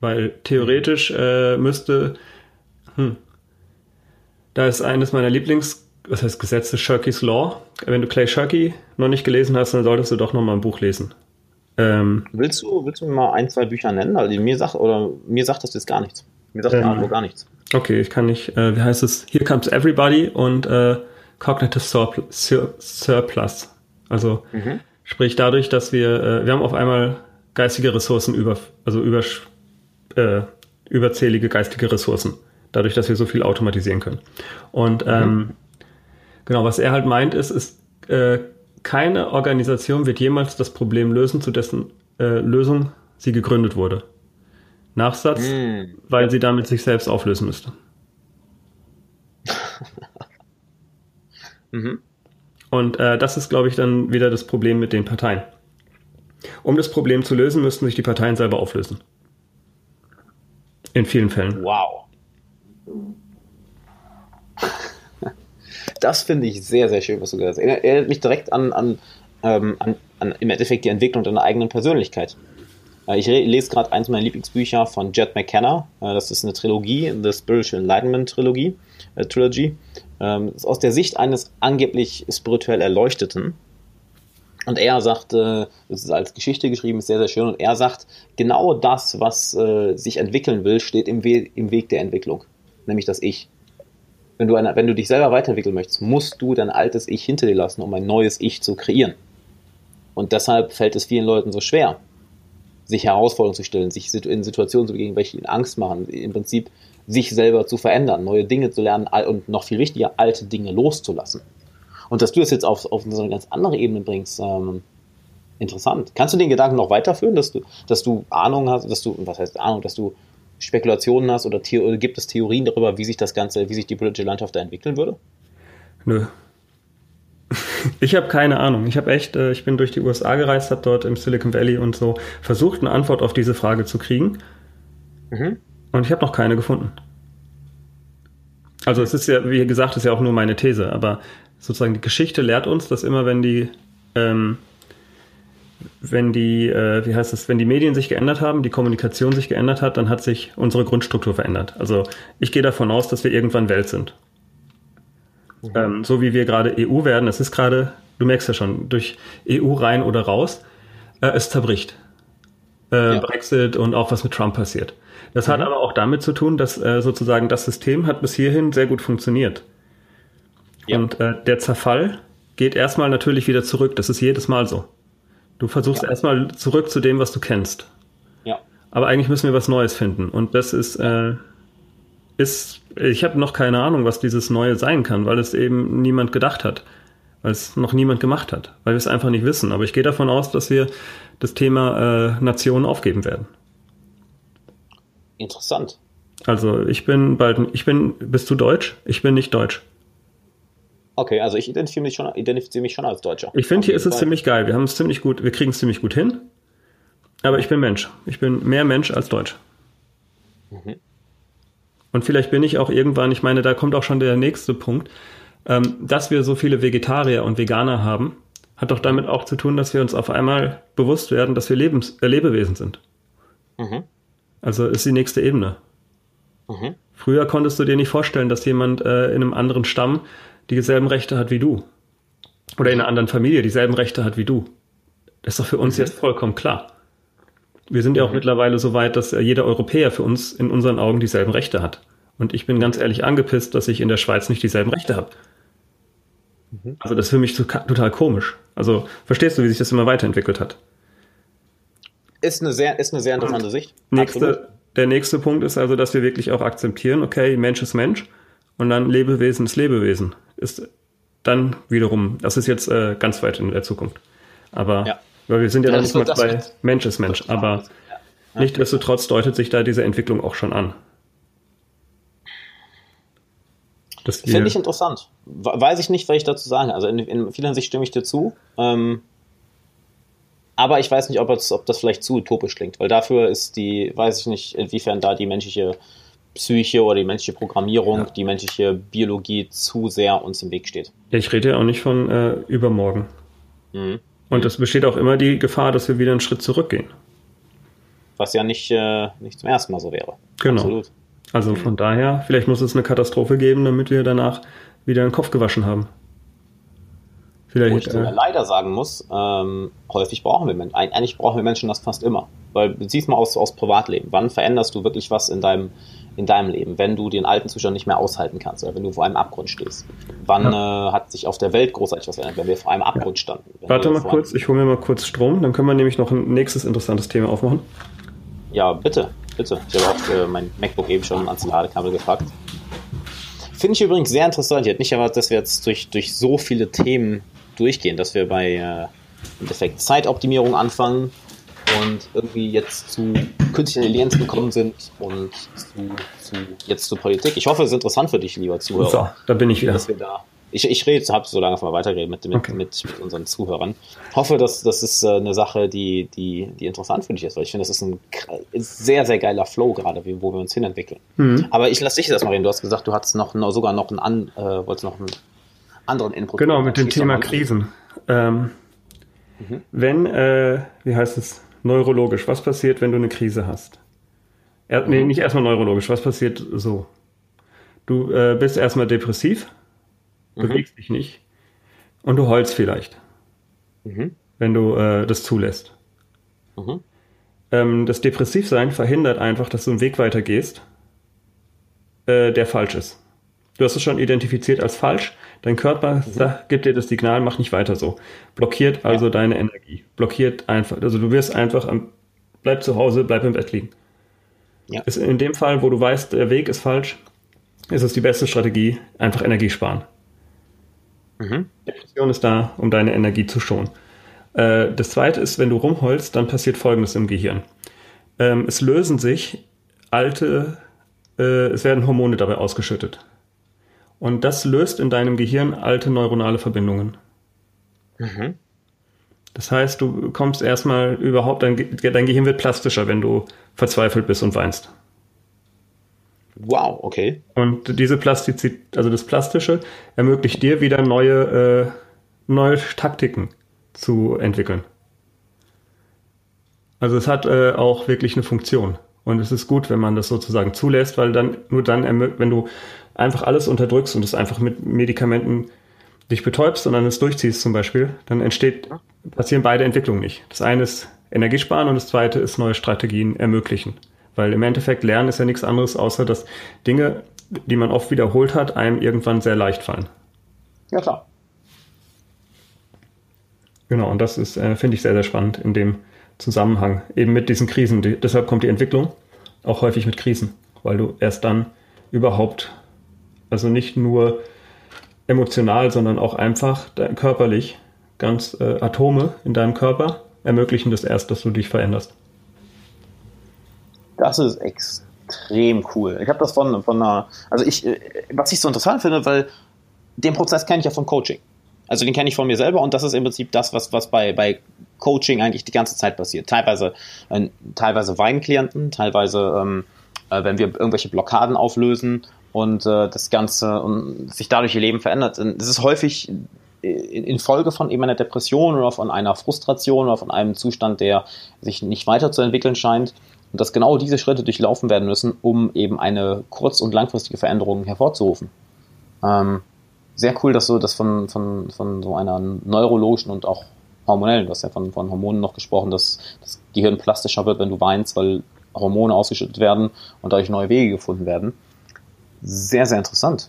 Weil theoretisch äh, müsste, hm, da ist eines meiner Lieblings, was heißt Gesetze, Shirky's Law. Wenn du Clay Shirky noch nicht gelesen hast, dann solltest du doch noch mal ein Buch lesen. Ähm, willst du, willst du mir mal ein, zwei Bücher nennen? Also mir sagt, oder mir sagt das jetzt gar nichts. Mir sagt ähm, gar nichts. Okay, ich kann nicht, äh, wie heißt es? Here Comes Everybody und äh, Cognitive Surplus. Also mhm. sprich dadurch, dass wir, äh, wir haben auf einmal geistige Ressourcen über, also über, äh, überzählige geistige Ressourcen, dadurch, dass wir so viel automatisieren können. Und mhm. ähm, genau, was er halt meint, ist, ist äh, keine Organisation wird jemals das Problem lösen, zu dessen äh, Lösung sie gegründet wurde. Nachsatz, mm. weil sie damit sich selbst auflösen müsste. Mhm. Und äh, das ist, glaube ich, dann wieder das Problem mit den Parteien. Um das Problem zu lösen, müssten sich die Parteien selber auflösen. In vielen Fällen. Wow. Das finde ich sehr, sehr schön, was du gesagt hast. Erinnert mich direkt an, an, ähm, an, an im Endeffekt die Entwicklung deiner eigenen Persönlichkeit. Äh, ich lese gerade eins meiner Lieblingsbücher von Jed McKenna. Äh, das ist eine Trilogie, The Spiritual Enlightenment Trilogie, äh, Trilogy. Ähm, aus der Sicht eines angeblich spirituell Erleuchteten. Und er sagt, äh, das ist als Geschichte geschrieben, ist sehr, sehr schön. Und er sagt, genau das, was äh, sich entwickeln will, steht im, We im Weg der Entwicklung. Nämlich das Ich. Wenn du, eine, wenn du dich selber weiterentwickeln möchtest, musst du dein altes Ich hinter dir lassen, um ein neues Ich zu kreieren. Und deshalb fällt es vielen Leuten so schwer, sich Herausforderungen zu stellen, sich in Situationen zu begegnen, welche ihnen Angst machen, im Prinzip sich selber zu verändern, neue Dinge zu lernen und noch viel wichtiger, alte Dinge loszulassen. Und dass du es jetzt auf, auf so eine ganz andere Ebene bringst, ähm, interessant. Kannst du den Gedanken noch weiterführen, dass du, dass du Ahnung hast, dass du, was heißt Ahnung, dass du Spekulationen hast oder, oder gibt es Theorien darüber, wie sich das Ganze, wie sich die politische Landschaft da entwickeln würde? Nö, ich habe keine Ahnung. Ich habe echt, äh, ich bin durch die USA gereist, habe dort im Silicon Valley und so versucht, eine Antwort auf diese Frage zu kriegen. Mhm. Und ich habe noch keine gefunden. Also es ist ja, wie gesagt, ist ja auch nur meine These, aber sozusagen die Geschichte lehrt uns, dass immer wenn die, ähm, wenn die, äh, wie heißt es, wenn die Medien sich geändert haben, die Kommunikation sich geändert hat, dann hat sich unsere Grundstruktur verändert. Also ich gehe davon aus, dass wir irgendwann Welt sind. Mhm. Ähm, so wie wir gerade EU werden, es ist gerade, du merkst ja schon, durch EU rein oder raus, äh, es zerbricht. Äh, ja. Brexit und auch was mit Trump passiert. Das mhm. hat aber auch damit zu tun, dass äh, sozusagen das System hat bis hierhin sehr gut funktioniert. Ja. Und äh, der Zerfall geht erstmal natürlich wieder zurück. Das ist jedes Mal so. Du versuchst ja. erstmal zurück zu dem, was du kennst. Ja. Aber eigentlich müssen wir was Neues finden. Und das ist, äh, ist ich habe noch keine Ahnung, was dieses Neue sein kann, weil es eben niemand gedacht hat, weil es noch niemand gemacht hat, weil wir es einfach nicht wissen. Aber ich gehe davon aus, dass wir das Thema äh, Nation aufgeben werden. Interessant. Also ich bin bald, ich bin, bist du Deutsch? Ich bin nicht Deutsch. Okay, also ich identifiziere mich schon, identifiziere mich schon als Deutscher. Ich finde, hier ist es ziemlich geil. Wir haben es ziemlich gut, wir kriegen es ziemlich gut hin. Aber ich bin Mensch. Ich bin mehr Mensch als Deutsch. Mhm. Und vielleicht bin ich auch irgendwann, ich meine, da kommt auch schon der nächste Punkt, ähm, dass wir so viele Vegetarier und Veganer haben, hat doch damit auch zu tun, dass wir uns auf einmal bewusst werden, dass wir Lebens äh, Lebewesen sind. Mhm. Also ist die nächste Ebene. Mhm. Früher konntest du dir nicht vorstellen, dass jemand äh, in einem anderen Stamm dieselben Rechte hat wie du. Oder in einer anderen Familie dieselben Rechte hat wie du. Das ist doch für uns mhm. jetzt vollkommen klar. Wir sind ja auch mhm. mittlerweile so weit, dass jeder Europäer für uns in unseren Augen dieselben Rechte hat. Und ich bin ganz ehrlich angepisst, dass ich in der Schweiz nicht dieselben Rechte habe. Mhm. Also das ist für mich total komisch. Also verstehst du, wie sich das immer weiterentwickelt hat? Ist eine sehr, ist eine sehr interessante Sicht. Nächste, der nächste Punkt ist also, dass wir wirklich auch akzeptieren, okay, Mensch ist Mensch und dann Lebewesen ist Lebewesen. Ist dann wiederum, das ist jetzt äh, ganz weit in der Zukunft. Aber ja. Weil wir sind ja, ja noch nicht mal bei Mensch ist Mensch, aber ja. nichtsdestotrotz deutet sich da diese Entwicklung auch schon an. Finde ich interessant. Weiß ich nicht, was ich dazu sage. Also in, in vieler Hinsicht stimme ich dir zu. Ähm, aber ich weiß nicht, ob das, ob das vielleicht zu utopisch klingt, weil dafür ist die, weiß ich nicht, inwiefern da die menschliche Psyche oder die menschliche Programmierung, ja. die menschliche Biologie zu sehr uns im Weg steht. Ja, ich rede ja auch nicht von äh, übermorgen. Mhm. Und es besteht auch immer die Gefahr, dass wir wieder einen Schritt zurückgehen. Was ja nicht, äh, nicht zum ersten Mal so wäre. Genau. Absolut. Also von daher, vielleicht muss es eine Katastrophe geben, damit wir danach wieder den Kopf gewaschen haben. Vielleicht, Wo ich sogar leider sagen muss, ähm, häufig brauchen wir Menschen, eigentlich brauchen wir Menschen das fast immer. Weil, siehst mal aus, aus Privatleben, wann veränderst du wirklich was in deinem, in deinem Leben, wenn du den alten Zustand nicht mehr aushalten kannst oder wenn du vor einem Abgrund stehst? Wann ja. äh, hat sich auf der Welt großartig was verändert, wenn wir vor einem Abgrund standen? Warte mal kurz, ich hole mir mal kurz Strom, dann können wir nämlich noch ein nächstes interessantes Thema aufmachen. Ja, bitte, bitte. Ich habe auch äh, mein MacBook eben schon ans Ladekabel gepackt. Finde ich übrigens sehr interessant. Ich hätte nicht erwartet, dass wir jetzt durch, durch so viele Themen durchgehen, dass wir bei äh, im Endeffekt Zeitoptimierung anfangen und irgendwie jetzt zu künstlicher Intelligenz gekommen sind und zu, zu, jetzt zur Politik. Ich hoffe, es ist interessant für dich, lieber Zuhörer. So, da bin ich wieder. Dass wir da ich, ich rede, habe so lange mal weitergeredet mit, mit, okay. mit, mit, unseren Zuhörern. Hoffe, dass das ist äh, eine Sache, die, die, die interessant für dich ist, weil ich finde, das ist ein sehr, sehr geiler Flow gerade, wo wir uns hinentwickeln. Mhm. Aber ich lasse dich das mal reden. Du hast gesagt, du hast noch, sogar noch einen, äh, wolltest noch einen anderen Input. Genau, mit dem Thema Krisen. Ähm, mhm. Wenn, äh, wie heißt es, neurologisch, was passiert, wenn du eine Krise hast? Er, nee, mhm. nicht erstmal neurologisch, was passiert so? Du äh, bist erstmal depressiv, mhm. bewegst dich nicht und du heulst vielleicht, mhm. wenn du äh, das zulässt. Mhm. Ähm, das Depressivsein verhindert einfach, dass du einen Weg weitergehst, äh, der falsch ist. Du hast es schon identifiziert als falsch. Dein Körper mhm. sagt, gibt dir das Signal, mach nicht weiter so. Blockiert also ja. deine Energie. Blockiert einfach. Also du wirst einfach am, bleib zu Hause, bleib im Bett liegen. Ja. Ist in dem Fall, wo du weißt, der Weg ist falsch, ist es die beste Strategie, einfach Energie sparen. Mhm. Depression ist da, um deine Energie zu schonen. Äh, das zweite ist, wenn du rumholst, dann passiert Folgendes im Gehirn. Ähm, es lösen sich alte, äh, es werden Hormone dabei ausgeschüttet. Und das löst in deinem Gehirn alte neuronale Verbindungen. Mhm. Das heißt, du kommst erstmal überhaupt, dein, dein Gehirn wird plastischer, wenn du verzweifelt bist und weinst. Wow, okay. Und diese Plastizität, also das Plastische, ermöglicht dir wieder neue, äh, neue Taktiken zu entwickeln. Also es hat äh, auch wirklich eine Funktion. Und es ist gut, wenn man das sozusagen zulässt, weil dann, nur dann, wenn du einfach alles unterdrückst und es einfach mit Medikamenten dich betäubst und dann es durchziehst zum Beispiel, dann entsteht, passieren beide Entwicklungen nicht. Das eine ist Energiesparen und das zweite ist neue Strategien ermöglichen. Weil im Endeffekt Lernen ist ja nichts anderes, außer dass Dinge, die man oft wiederholt hat, einem irgendwann sehr leicht fallen. Ja, klar. Genau, und das ist, äh, finde ich, sehr, sehr spannend in dem Zusammenhang. Eben mit diesen Krisen. Die, deshalb kommt die Entwicklung auch häufig mit Krisen, weil du erst dann überhaupt, also nicht nur emotional, sondern auch einfach körperlich, ganz äh, Atome in deinem Körper ermöglichen das erst, dass du dich veränderst. Das ist extrem cool. Ich habe das von, von einer, also ich, äh, was ich so interessant finde, weil den Prozess kenne ich ja vom Coaching. Also den kenne ich von mir selber und das ist im Prinzip das, was, was bei, bei Coaching eigentlich die ganze Zeit passiert. Teilweise, äh, teilweise Weinklienten, teilweise, ähm, äh, wenn wir irgendwelche Blockaden auflösen und äh, das Ganze und sich dadurch ihr Leben verändert. Das ist häufig infolge von eben einer Depression oder von einer Frustration oder von einem Zustand, der sich nicht weiterzuentwickeln scheint. Und dass genau diese Schritte durchlaufen werden müssen, um eben eine kurz- und langfristige Veränderung hervorzurufen. Ähm, sehr cool, dass du das von, von, von so einer neurologischen und auch hormonellen, du hast ja von, von Hormonen noch gesprochen, dass das Gehirn plastischer wird, wenn du weinst, weil Hormone ausgeschüttet werden und dadurch neue Wege gefunden werden. Sehr, sehr interessant.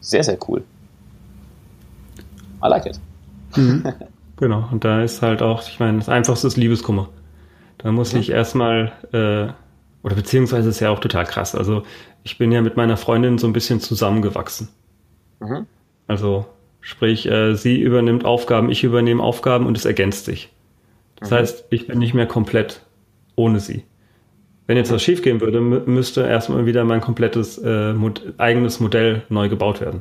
Sehr, sehr cool. I like it. Mhm. genau, und da ist halt auch, ich meine, das einfachste ist Liebeskummer. Da muss mhm. ich erstmal, äh, oder beziehungsweise ist ja auch total krass. Also ich bin ja mit meiner Freundin so ein bisschen zusammengewachsen. Mhm. Also sprich, äh, sie übernimmt Aufgaben, ich übernehme Aufgaben und es ergänzt sich. Das mhm. heißt, ich bin nicht mehr komplett ohne sie. Wenn jetzt was schiefgehen würde, müsste erstmal wieder mein komplettes äh, mod eigenes Modell neu gebaut werden.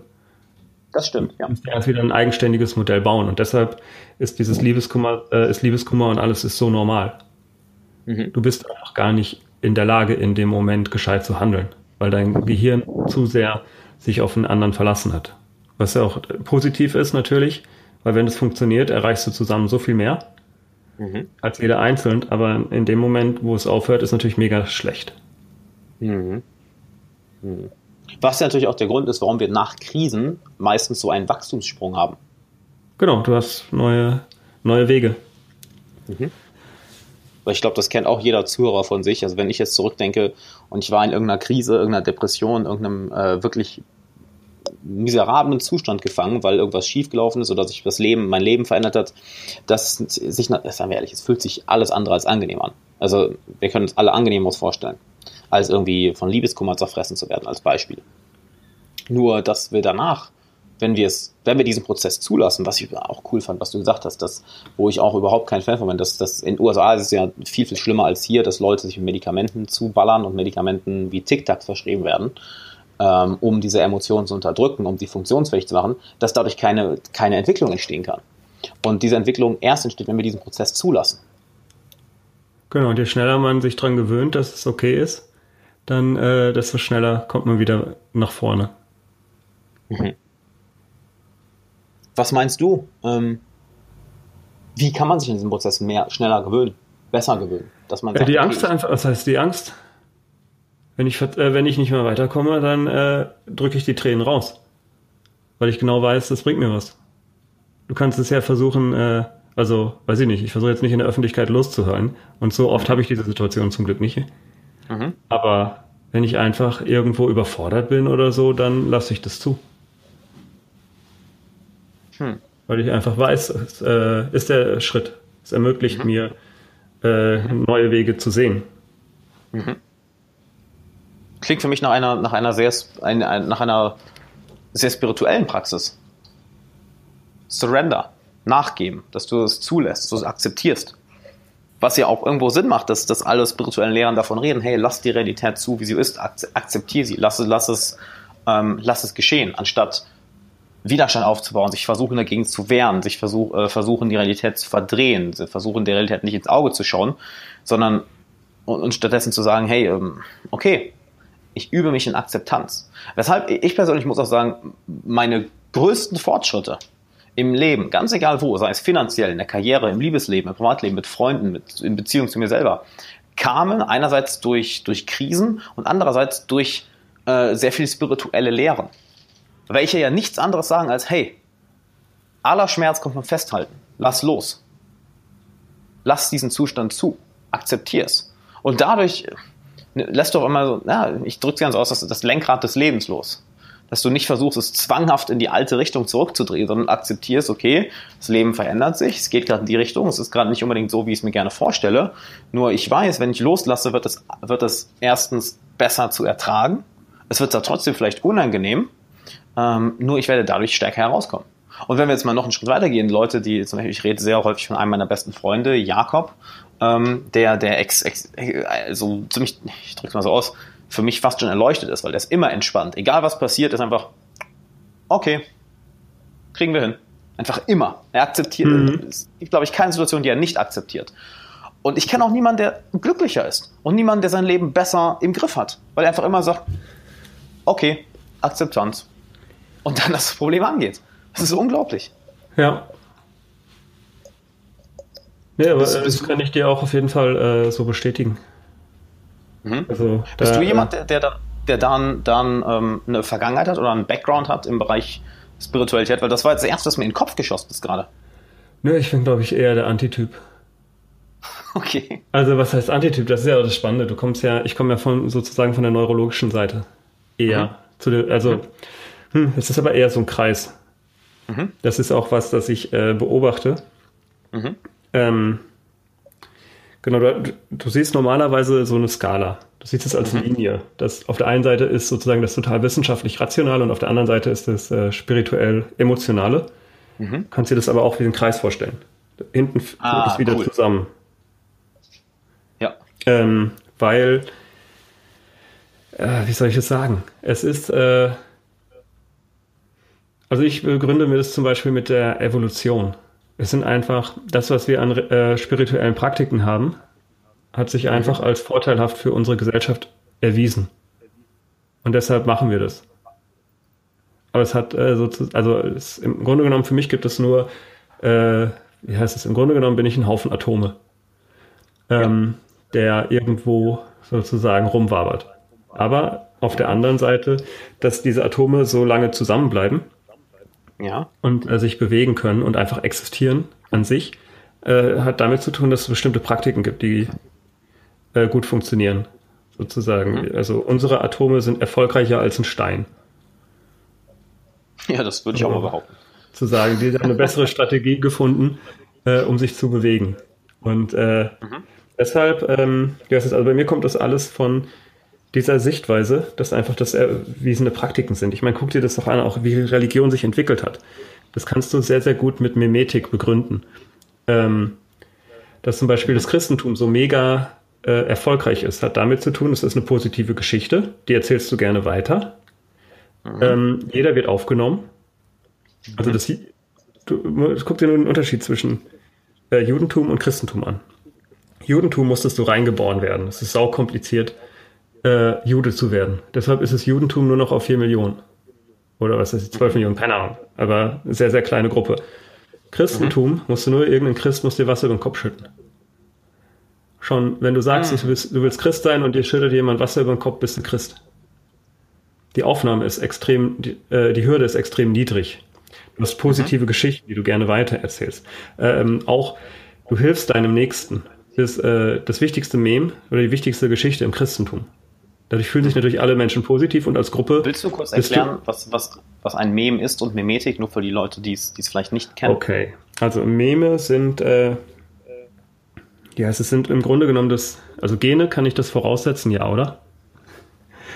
Das stimmt, ja. Müsste erst wieder ein eigenständiges Modell bauen. Und deshalb ist dieses Liebeskummer, äh, ist Liebeskummer und alles ist so normal. Mhm. Du bist einfach gar nicht in der Lage, in dem Moment gescheit zu handeln, weil dein Gehirn zu sehr sich auf einen anderen verlassen hat. Was ja auch positiv ist natürlich, weil wenn es funktioniert, erreichst du zusammen so viel mehr mhm. als jeder einzeln. Aber in dem Moment, wo es aufhört, ist natürlich mega schlecht. Mhm. Mhm. Was ja natürlich auch der Grund ist, warum wir nach Krisen meistens so einen Wachstumssprung haben. genau, du hast neue, neue Wege. Mhm. Weil ich glaube, das kennt auch jeder Zuhörer von sich. Also wenn ich jetzt zurückdenke und ich war in irgendeiner Krise, irgendeiner Depression, irgendeinem äh, wirklich miserablen Zustand gefangen, weil irgendwas schiefgelaufen ist oder sich das Leben, mein Leben verändert hat, das sich, sagen wir ehrlich, es fühlt sich alles andere als angenehm an. Also wir können uns alle angenehmeres vorstellen, als irgendwie von Liebeskummer zerfressen zu werden, als Beispiel. Nur, dass wir danach wenn wir es, wenn wir diesen Prozess zulassen, was ich auch cool fand, was du gesagt hast, dass, wo ich auch überhaupt kein Fan von bin, dass, dass in den USA ist es ja viel, viel schlimmer als hier, dass Leute sich mit Medikamenten zuballern und Medikamenten wie Tic-Tac verschrieben werden, ähm, um diese Emotionen zu unterdrücken, um sie funktionsfähig zu machen, dass dadurch keine, keine Entwicklung entstehen kann. Und diese Entwicklung erst entsteht, wenn wir diesen Prozess zulassen. Genau, und je schneller man sich daran gewöhnt, dass es okay ist, dann äh, desto schneller kommt man wieder nach vorne. Mhm. Was meinst du? Ähm, wie kann man sich in diesem Prozess mehr, schneller gewöhnen, besser gewöhnen? Dass man sagt, die Angst okay, einfach, was heißt die Angst? Wenn ich, äh, wenn ich nicht mehr weiterkomme, dann äh, drücke ich die Tränen raus. Weil ich genau weiß, das bringt mir was. Du kannst es ja versuchen, äh, also, weiß ich nicht, ich versuche jetzt nicht in der Öffentlichkeit loszuhören. Und so oft habe ich diese Situation zum Glück nicht. Mhm. Aber wenn ich einfach irgendwo überfordert bin oder so, dann lasse ich das zu. Hm. Weil ich einfach weiß, es äh, ist der Schritt. Es ermöglicht mhm. mir, äh, neue Wege zu sehen. Mhm. Klingt für mich nach einer, nach einer sehr, ein, ein, nach einer sehr spirituellen Praxis. Surrender, nachgeben, dass du es zulässt, dass du es akzeptierst. Was ja auch irgendwo Sinn macht, dass, dass alle spirituellen Lehrern davon reden, hey, lass die Realität zu, wie sie ist, akzeptiere sie, lass, lass, es, ähm, lass es geschehen, anstatt Widerstand aufzubauen, sich versuchen dagegen zu wehren, sich versuch, äh, versuchen die Realität zu verdrehen, versuchen der Realität nicht ins Auge zu schauen, sondern und, und stattdessen zu sagen, hey, ähm, okay, ich übe mich in Akzeptanz. Weshalb ich persönlich muss auch sagen, meine größten Fortschritte im Leben, ganz egal wo, sei es finanziell, in der Karriere, im Liebesleben, im Privatleben, mit Freunden, mit, in Beziehung zu mir selber, kamen einerseits durch, durch Krisen und andererseits durch äh, sehr viel spirituelle Lehren welche ja nichts anderes sagen als, hey, aller Schmerz kommt vom Festhalten. Lass los. Lass diesen Zustand zu. Akzeptier's. Und dadurch lässt du auch immer so, ja, ich drücke es ganz aus, das, das Lenkrad des Lebens los. Dass du nicht versuchst, es zwanghaft in die alte Richtung zurückzudrehen, sondern akzeptierst, okay, das Leben verändert sich, es geht gerade in die Richtung, es ist gerade nicht unbedingt so, wie ich es mir gerne vorstelle. Nur ich weiß, wenn ich loslasse, wird es, wird es erstens besser zu ertragen. Es wird zwar trotzdem vielleicht unangenehm, ähm, nur ich werde dadurch stärker herauskommen. Und wenn wir jetzt mal noch einen Schritt weitergehen, Leute, die zum Beispiel, ich rede sehr häufig von einem meiner besten Freunde, Jakob, ähm, der, der ex, ex, also ziemlich, ich drück's mal so aus, für mich fast schon erleuchtet ist, weil der ist immer entspannt. Egal was passiert, ist einfach, okay, kriegen wir hin. Einfach immer. Er akzeptiert. Mhm. Es gibt, glaube ich, keine Situation, die er nicht akzeptiert. Und ich kenne auch niemanden, der glücklicher ist. Und niemanden, der sein Leben besser im Griff hat. Weil er einfach immer sagt, okay, Akzeptanz und dann das Problem angeht. Das ist unglaublich. Ja. Ja, aber das, das kann ich dir auch auf jeden Fall äh, so bestätigen. Mhm. Also, Bist da, du jemand, der, der, der dann, dann ähm, eine Vergangenheit hat oder einen Background hat im Bereich Spiritualität? Weil das war jetzt das Erste, was mir in den Kopf geschossen ist gerade. Nö, ich bin, glaube ich, eher der Antityp. Okay. Also was heißt Antityp? Das ist ja das Spannende. Du kommst ja, ich komme ja von sozusagen von der neurologischen Seite. Eher. Mhm. Zu der, also mhm. Hm, es ist aber eher so ein Kreis. Mhm. Das ist auch was, das ich äh, beobachte. Mhm. Ähm, genau, du, du, siehst normalerweise so eine Skala. Du siehst es als mhm. Linie. Das auf der einen Seite ist sozusagen das total wissenschaftlich rationale und auf der anderen Seite ist das äh, spirituell emotionale. Mhm. Kannst dir das aber auch wie einen Kreis vorstellen. Hinten ah, es wieder cool. zusammen. Ja. Ähm, weil, äh, wie soll ich es sagen? Es ist äh, also ich begründe mir das zum Beispiel mit der Evolution. Es sind einfach, das, was wir an äh, spirituellen Praktiken haben, hat sich mhm. einfach als vorteilhaft für unsere Gesellschaft erwiesen. Und deshalb machen wir das. Aber es hat äh, sozusagen, also es, im Grunde genommen für mich gibt es nur, äh, wie heißt es, im Grunde genommen bin ich ein Haufen Atome, ähm, ja. der irgendwo sozusagen rumwabert. Aber auf der anderen Seite, dass diese Atome so lange zusammenbleiben, ja. und äh, sich bewegen können und einfach existieren an sich, äh, hat damit zu tun, dass es bestimmte Praktiken gibt, die äh, gut funktionieren, sozusagen. Mhm. Also unsere Atome sind erfolgreicher als ein Stein. Ja, das würde ich auch mal behaupten. Zu sagen, die haben eine bessere Strategie gefunden, äh, um sich zu bewegen. Und äh, mhm. deshalb, ähm, also bei mir kommt das alles von dieser Sichtweise, dass einfach das erwiesene Praktiken sind. Ich meine, guck dir das doch an, auch wie Religion sich entwickelt hat. Das kannst du sehr, sehr gut mit Mimetik begründen. Ähm, dass zum Beispiel das Christentum so mega äh, erfolgreich ist, hat damit zu tun, es ist eine positive Geschichte, die erzählst du gerne weiter. Mhm. Ähm, jeder wird aufgenommen. Also das, du, guck dir nur den Unterschied zwischen äh, Judentum und Christentum an. Judentum musstest du reingeboren werden. Es ist sau kompliziert, äh, Jude zu werden. Deshalb ist das Judentum nur noch auf 4 Millionen. Oder was ist das, 12 Millionen, keine Ahnung. Aber eine sehr, sehr kleine Gruppe. Christentum mhm. musst du nur irgendein Christ muss dir Wasser über den Kopf schütten. Schon, wenn du sagst, mhm. du, willst, du willst Christ sein und dir schüttet jemand Wasser über den Kopf, bist du Christ. Die Aufnahme ist extrem, die, äh, die Hürde ist extrem niedrig. Du hast positive mhm. Geschichten, die du gerne weitererzählst. Ähm, auch du hilfst deinem Nächsten. Das ist äh, das wichtigste Mem oder die wichtigste Geschichte im Christentum. Dadurch fühlen sich natürlich alle Menschen positiv und als Gruppe. Willst du kurz erklären, was, was, was ein Mem ist und Memetik, nur für die Leute, die es vielleicht nicht kennen? Okay, also Meme sind, äh, ja, es sind im Grunde genommen das, also Gene, kann ich das voraussetzen, ja, oder?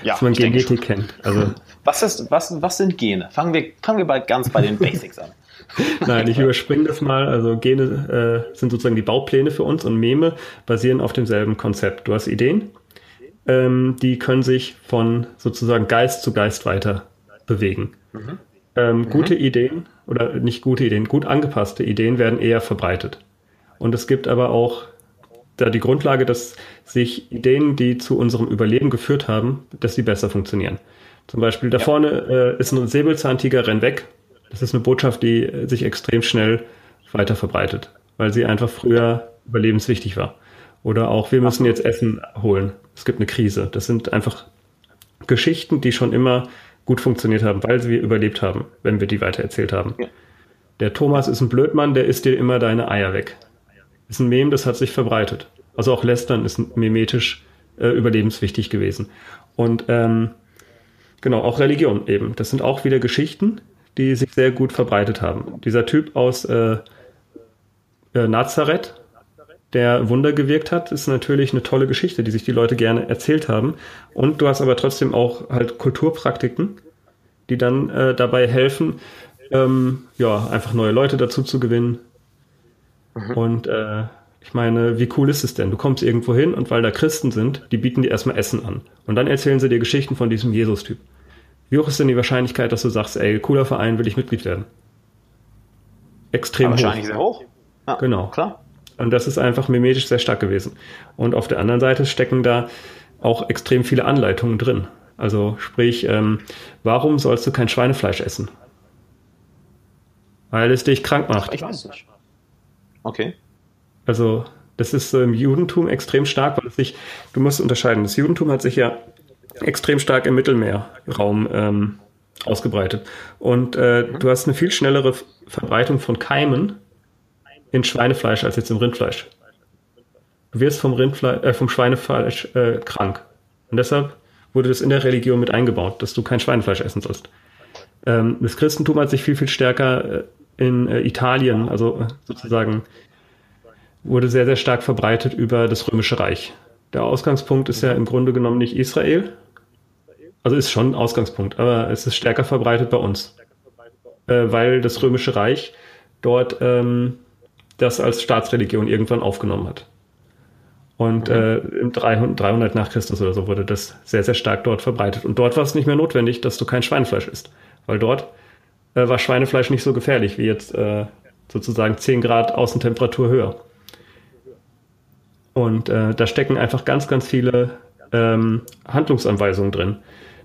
Ja, Dass man Genetik kennt. Also, was, ist, was, was sind Gene? Fangen wir, fangen wir bald ganz bei den Basics an. Nein, ich überspringe das mal. Also Gene äh, sind sozusagen die Baupläne für uns und Meme basieren auf demselben Konzept. Du hast Ideen, ähm, die können sich von sozusagen Geist zu Geist weiter bewegen. Mhm. Ähm, mhm. Gute Ideen oder nicht gute Ideen, gut angepasste Ideen werden eher verbreitet. Und es gibt aber auch da die Grundlage, dass sich Ideen, die zu unserem Überleben geführt haben, dass sie besser funktionieren. Zum Beispiel da ja. vorne äh, ist ein Säbelzahntiger, renn weg. Das ist eine Botschaft, die sich extrem schnell weiter verbreitet, weil sie einfach früher überlebenswichtig war. Oder auch, wir müssen jetzt Essen holen. Es gibt eine Krise. Das sind einfach Geschichten, die schon immer gut funktioniert haben, weil wir überlebt haben, wenn wir die weitererzählt haben. Ja. Der Thomas ist ein Blödmann, der isst dir immer deine Eier weg. Ist ein Mem, das hat sich verbreitet. Also auch Lästern ist memetisch äh, überlebenswichtig gewesen. Und ähm, genau, auch Religion eben. Das sind auch wieder Geschichten, die sich sehr gut verbreitet haben. Dieser Typ aus äh, äh, Nazareth, der Wunder gewirkt hat, ist natürlich eine tolle Geschichte, die sich die Leute gerne erzählt haben. Und du hast aber trotzdem auch halt Kulturpraktiken, die dann äh, dabei helfen, ähm, ja, einfach neue Leute dazu zu gewinnen. Mhm. Und äh, ich meine, wie cool ist es denn? Du kommst irgendwo hin und weil da Christen sind, die bieten dir erstmal Essen an. Und dann erzählen sie dir Geschichten von diesem Jesus-Typ. Wie hoch ist denn die Wahrscheinlichkeit, dass du sagst, ey, cooler Verein, will ich Mitglied werden? Extrem hoch. Wahrscheinlich sehr hoch. Ja, genau. Klar. Und das ist einfach mimetisch sehr stark gewesen. Und auf der anderen Seite stecken da auch extrem viele Anleitungen drin. Also sprich, ähm, warum sollst du kein Schweinefleisch essen? Weil es dich krank macht. Ich weiß nicht. Okay. Also das ist im Judentum extrem stark, weil es sich, du musst unterscheiden, das Judentum hat sich ja extrem stark im Mittelmeerraum ähm, ausgebreitet. Und äh, mhm. du hast eine viel schnellere Verbreitung von Keimen in Schweinefleisch als jetzt im Rindfleisch. Du wirst vom, Rindfleisch, äh, vom Schweinefleisch äh, krank. Und deshalb wurde das in der Religion mit eingebaut, dass du kein Schweinefleisch essen sollst. Ähm, das Christentum hat sich viel, viel stärker äh, in äh, Italien, also äh, sozusagen, wurde sehr, sehr stark verbreitet über das Römische Reich. Der Ausgangspunkt ist ja im Grunde genommen nicht Israel. Also ist schon ein Ausgangspunkt, aber es ist stärker verbreitet bei uns. Äh, weil das Römische Reich dort ähm, das als Staatsreligion irgendwann aufgenommen hat. Und mhm. äh, im 300, 300 nach Christus oder so wurde das sehr, sehr stark dort verbreitet. Und dort war es nicht mehr notwendig, dass du kein Schweinefleisch isst. Weil dort äh, war Schweinefleisch nicht so gefährlich wie jetzt äh, sozusagen 10 Grad Außentemperatur höher. Und äh, da stecken einfach ganz, ganz viele ähm, Handlungsanweisungen drin.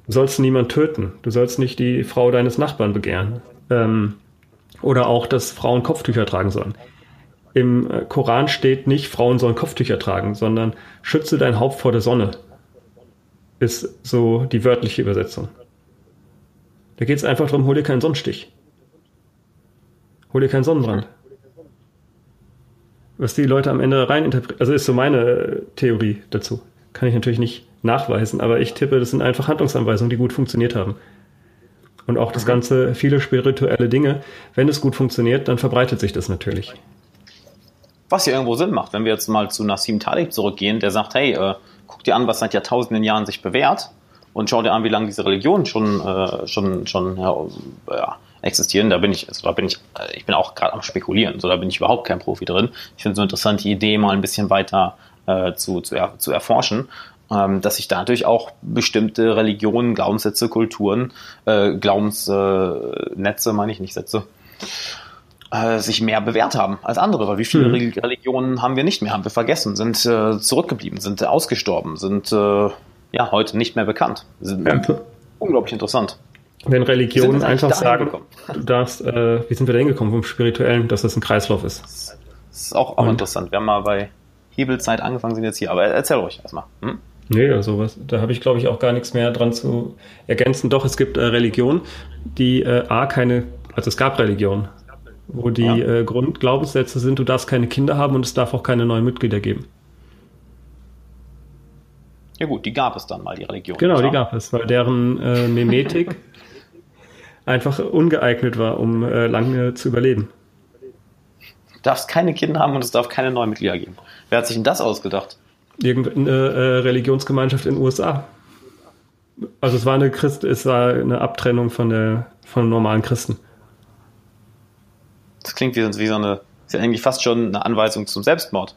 Du sollst niemand töten. Du sollst nicht die Frau deines Nachbarn begehren. Ähm, oder auch, dass Frauen Kopftücher tragen sollen. Im äh, Koran steht nicht, Frauen sollen Kopftücher tragen, sondern schütze dein Haupt vor der Sonne. Ist so die wörtliche Übersetzung. Da geht es einfach darum, hol dir keinen Sonnenstich. Hol dir keinen Sonnenbrand. Was die Leute am Ende rein interpretieren, also ist so meine Theorie dazu. Kann ich natürlich nicht nachweisen, aber ich tippe, das sind einfach Handlungsanweisungen, die gut funktioniert haben. Und auch das ganze, viele spirituelle Dinge, wenn es gut funktioniert, dann verbreitet sich das natürlich. Was ja irgendwo Sinn macht, wenn wir jetzt mal zu Nassim Talib zurückgehen, der sagt, hey, äh, guck dir an, was seit Jahrtausenden Jahren sich bewährt und schau dir an, wie lange diese Religionen schon, äh, schon, schon ja, ja, existieren. Da bin ich, also da bin ich, äh, ich bin auch gerade am spekulieren, so da bin ich überhaupt kein Profi drin. Ich finde es so interessant, die Idee mal ein bisschen weiter äh, zu, zu, er, zu erforschen ähm, dass sich dadurch auch bestimmte Religionen, Glaubenssätze, Kulturen, äh, Glaubensnetze, äh, meine ich nicht Sätze, äh, sich mehr bewährt haben als andere. Weil wie viele mhm. Religionen haben wir nicht mehr, haben wir vergessen, sind äh, zurückgeblieben, sind ausgestorben, sind äh, ja heute nicht mehr bekannt. Sind ja. unglaublich interessant. Wenn Religionen einfach sagen, du darfst, äh, wie sind wir da hingekommen vom Spirituellen, dass das ein Kreislauf ist? Das ist auch, auch interessant. Wir haben mal bei Hebelzeit angefangen, sind jetzt hier. Aber erzähl ruhig erstmal. Hm? Nee, also was, da habe ich, glaube ich, auch gar nichts mehr dran zu ergänzen. Doch, es gibt äh, Religionen, die äh, A, keine, also es gab Religionen, wo die ja. äh, Grundglaubenssätze sind, du darfst keine Kinder haben und es darf auch keine neuen Mitglieder geben. Ja gut, die gab es dann mal, die Religion. Genau, die gab es, weil deren äh, Memetik einfach ungeeignet war, um äh, lange zu überleben. Du darfst keine Kinder haben und es darf keine neuen Mitglieder geben. Wer hat sich denn das ausgedacht? irgendeine äh, Religionsgemeinschaft in den USA. Also es war eine Christ, es war eine Abtrennung von der von normalen Christen. Das klingt wie, wie so eine, ist ja eigentlich fast schon eine Anweisung zum Selbstmord.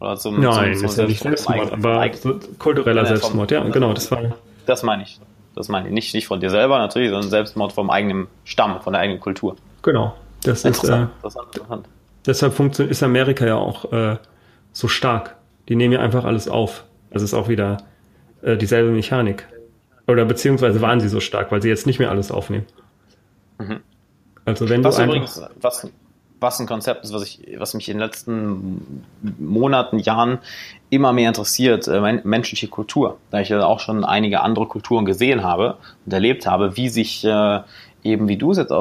Oder zum, Nein, zum, zum ist ja nicht Selbstmord, aber kultureller Selbstmord, ja, genau, das war. Das meine ich. Das meine ich. Nicht, nicht von dir selber natürlich, sondern Selbstmord vom eigenen Stamm, von der eigenen Kultur. Genau. Das interessant. ist, äh, interessant. Deshalb funktioniert, ist Amerika ja auch äh, so stark die nehmen ja einfach alles auf. Das ist auch wieder äh, dieselbe Mechanik. Oder beziehungsweise waren sie so stark, weil sie jetzt nicht mehr alles aufnehmen. Mhm. Also wenn was du übrigens, was, was ein Konzept ist, was, ich, was mich in den letzten Monaten, Jahren immer mehr interessiert, äh, menschliche Kultur. Da ich ja auch schon einige andere Kulturen gesehen habe und erlebt habe, wie sich äh, eben, wie du es jetzt,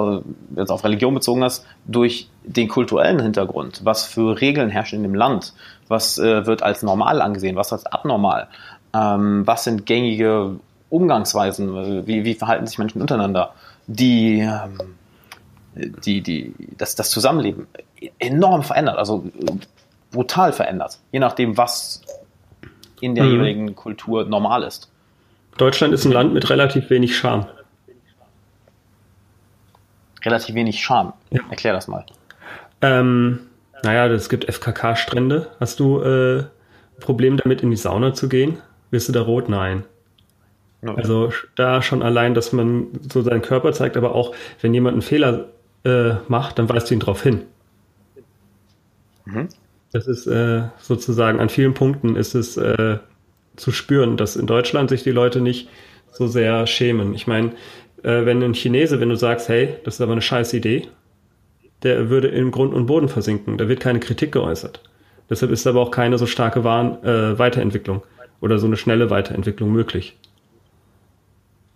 jetzt auf Religion bezogen hast, durch den kulturellen Hintergrund, was für Regeln herrschen in dem Land, was äh, wird als normal angesehen, was als abnormal, ähm, was sind gängige Umgangsweisen, wie, wie verhalten sich Menschen untereinander, die, ähm, die, die, das, das Zusammenleben enorm verändert, also brutal verändert, je nachdem, was in der mhm. jeweiligen Kultur normal ist. Deutschland ist ein Land mit relativ wenig Charme. Relativ wenig Charme. Ja. Erklär das mal. Ähm, naja, es gibt FKK-Strände. Hast du äh, Problem damit, in die Sauna zu gehen? Wirst du da rot? Nein. Also da schon allein, dass man so seinen Körper zeigt, aber auch, wenn jemand einen Fehler äh, macht, dann weist du ihn darauf hin. Mhm. Das ist äh, sozusagen an vielen Punkten ist es äh, zu spüren, dass in Deutschland sich die Leute nicht so sehr schämen. Ich meine, äh, wenn ein Chinese, wenn du sagst, hey, das ist aber eine scheiß Idee, der würde in Grund und Boden versinken. Da wird keine Kritik geäußert. Deshalb ist aber auch keine so starke Warn äh, Weiterentwicklung oder so eine schnelle Weiterentwicklung möglich.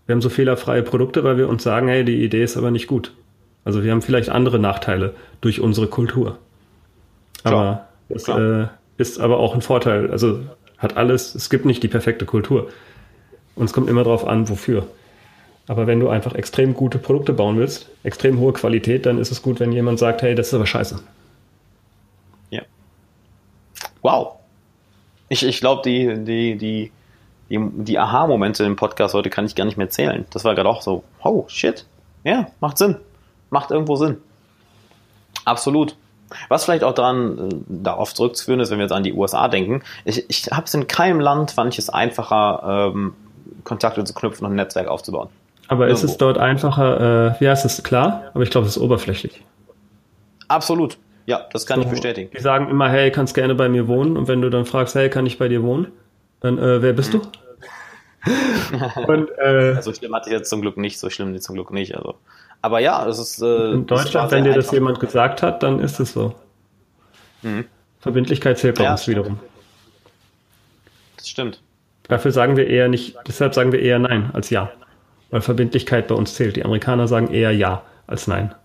Wir haben so fehlerfreie Produkte, weil wir uns sagen, hey, die Idee ist aber nicht gut. Also wir haben vielleicht andere Nachteile durch unsere Kultur. Aber es äh, ist aber auch ein Vorteil. Also hat alles, es gibt nicht die perfekte Kultur. Und es kommt immer darauf an, wofür. Aber wenn du einfach extrem gute Produkte bauen willst, extrem hohe Qualität, dann ist es gut, wenn jemand sagt, hey, das ist aber scheiße. Ja. Wow. Ich, ich glaube, die, die, die, die, die Aha-Momente im Podcast heute kann ich gar nicht mehr zählen. Das war gerade auch so, oh, shit. Ja, macht Sinn. Macht irgendwo Sinn. Absolut. Was vielleicht auch daran äh, darauf zurückzuführen ist, wenn wir jetzt an die USA denken. Ich, ich habe es in keinem Land, fand ich es einfacher, ähm, Kontakte zu knüpfen und ein Netzwerk aufzubauen. Aber Irgendwo. ist es dort einfacher, äh, ja, es ist klar, aber ich glaube, es ist oberflächlich. Absolut. Ja, das kann so, ich bestätigen. Die sagen immer, hey, kannst gerne bei mir wohnen. Und wenn du dann fragst, hey, kann ich bei dir wohnen? Dann, äh, wer bist du? und, äh, so schlimm hatte ich jetzt zum Glück nicht, so schlimm zum Glück nicht. Also. Aber ja, es ist. Äh, in Deutschland, wenn dir das jemand gesagt hat, dann ist es so. Mhm. Verbindlichkeit zählt bei ja, uns wiederum. Das stimmt. Dafür sagen wir eher nicht, deshalb sagen wir eher nein als ja. Weil Verbindlichkeit bei uns zählt. Die Amerikaner sagen eher ja als nein.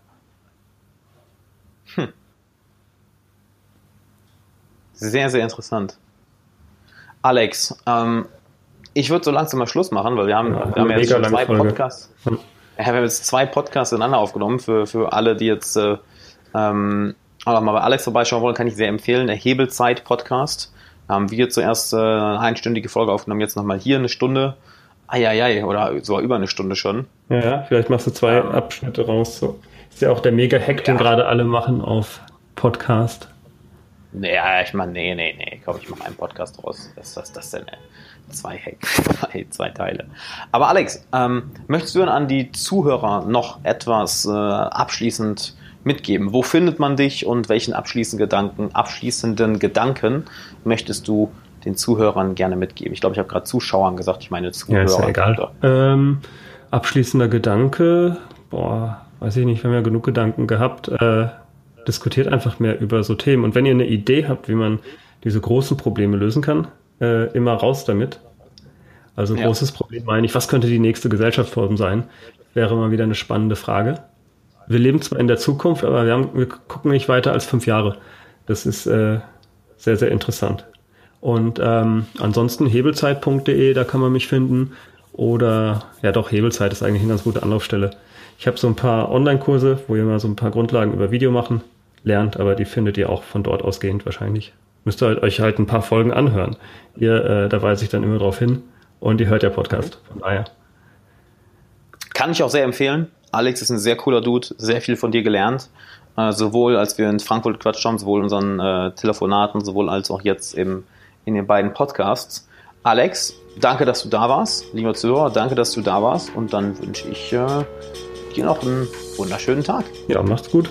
Hm. Sehr, sehr interessant. Alex, ähm, ich würde so langsam mal Schluss machen, weil wir haben, ja, wir haben jetzt schon zwei Podcasts. Hm. Ja, wir haben jetzt zwei Podcasts ineinander aufgenommen für, für alle, die jetzt äh, ähm, mal bei Alex vorbeischauen wollen, kann ich sehr empfehlen. Der Hebelzeit-Podcast. Haben wir zuerst äh, eine einstündige Folge aufgenommen, jetzt nochmal hier eine Stunde. Eieiei, oder sogar über eine Stunde schon. Ja, vielleicht machst du zwei ähm, Abschnitte raus. So. Ist ja auch der Mega-Hack, den gerade alle machen auf Podcast. Naja, ich meine, nee, nee, nee. Ich glaube, ich mache einen Podcast draus. Was ist das denn? Zwei Hack, zwei, zwei Teile. Aber Alex, ähm, möchtest du denn an die Zuhörer noch etwas äh, abschließend mitgeben? Wo findet man dich und welchen abschließenden Gedanken, abschließenden Gedanken möchtest du den Zuhörern gerne mitgeben? Ich glaube, ich habe gerade Zuschauern gesagt, ich meine Zuhörer. Ja, ist ja egal. Ähm, abschließender Gedanke, boah, weiß ich nicht, wir haben ja genug Gedanken gehabt. Äh, diskutiert einfach mehr über so Themen. Und wenn ihr eine Idee habt, wie man diese großen Probleme lösen kann, äh, immer raus damit. Also ja. großes Problem meine ich, was könnte die nächste Gesellschaftsform sein? Wäre mal wieder eine spannende Frage. Wir leben zwar in der Zukunft, aber wir, haben, wir gucken nicht weiter als fünf Jahre. Das ist äh, sehr, sehr interessant. Und ähm, ansonsten hebelzeit.de, da kann man mich finden. Oder ja doch, Hebelzeit ist eigentlich eine ganz gute Anlaufstelle. Ich habe so ein paar Online-Kurse, wo ihr mal so ein paar Grundlagen über Video machen lernt, aber die findet ihr auch von dort ausgehend wahrscheinlich. Müsst ihr halt, euch halt ein paar Folgen anhören. Ihr, äh, da weise ich dann immer drauf hin und ihr hört ja Podcast. Von daher. Kann ich auch sehr empfehlen. Alex ist ein sehr cooler Dude, sehr viel von dir gelernt. Äh, sowohl als wir in Frankfurt gequatscht haben, sowohl in unseren äh, Telefonaten, sowohl als auch jetzt im, in den beiden Podcasts. Alex, danke, dass du da warst. Lieber Zuhörer, danke, dass du da warst. Und dann wünsche ich äh, dir noch einen wunderschönen Tag. Ja, macht's gut.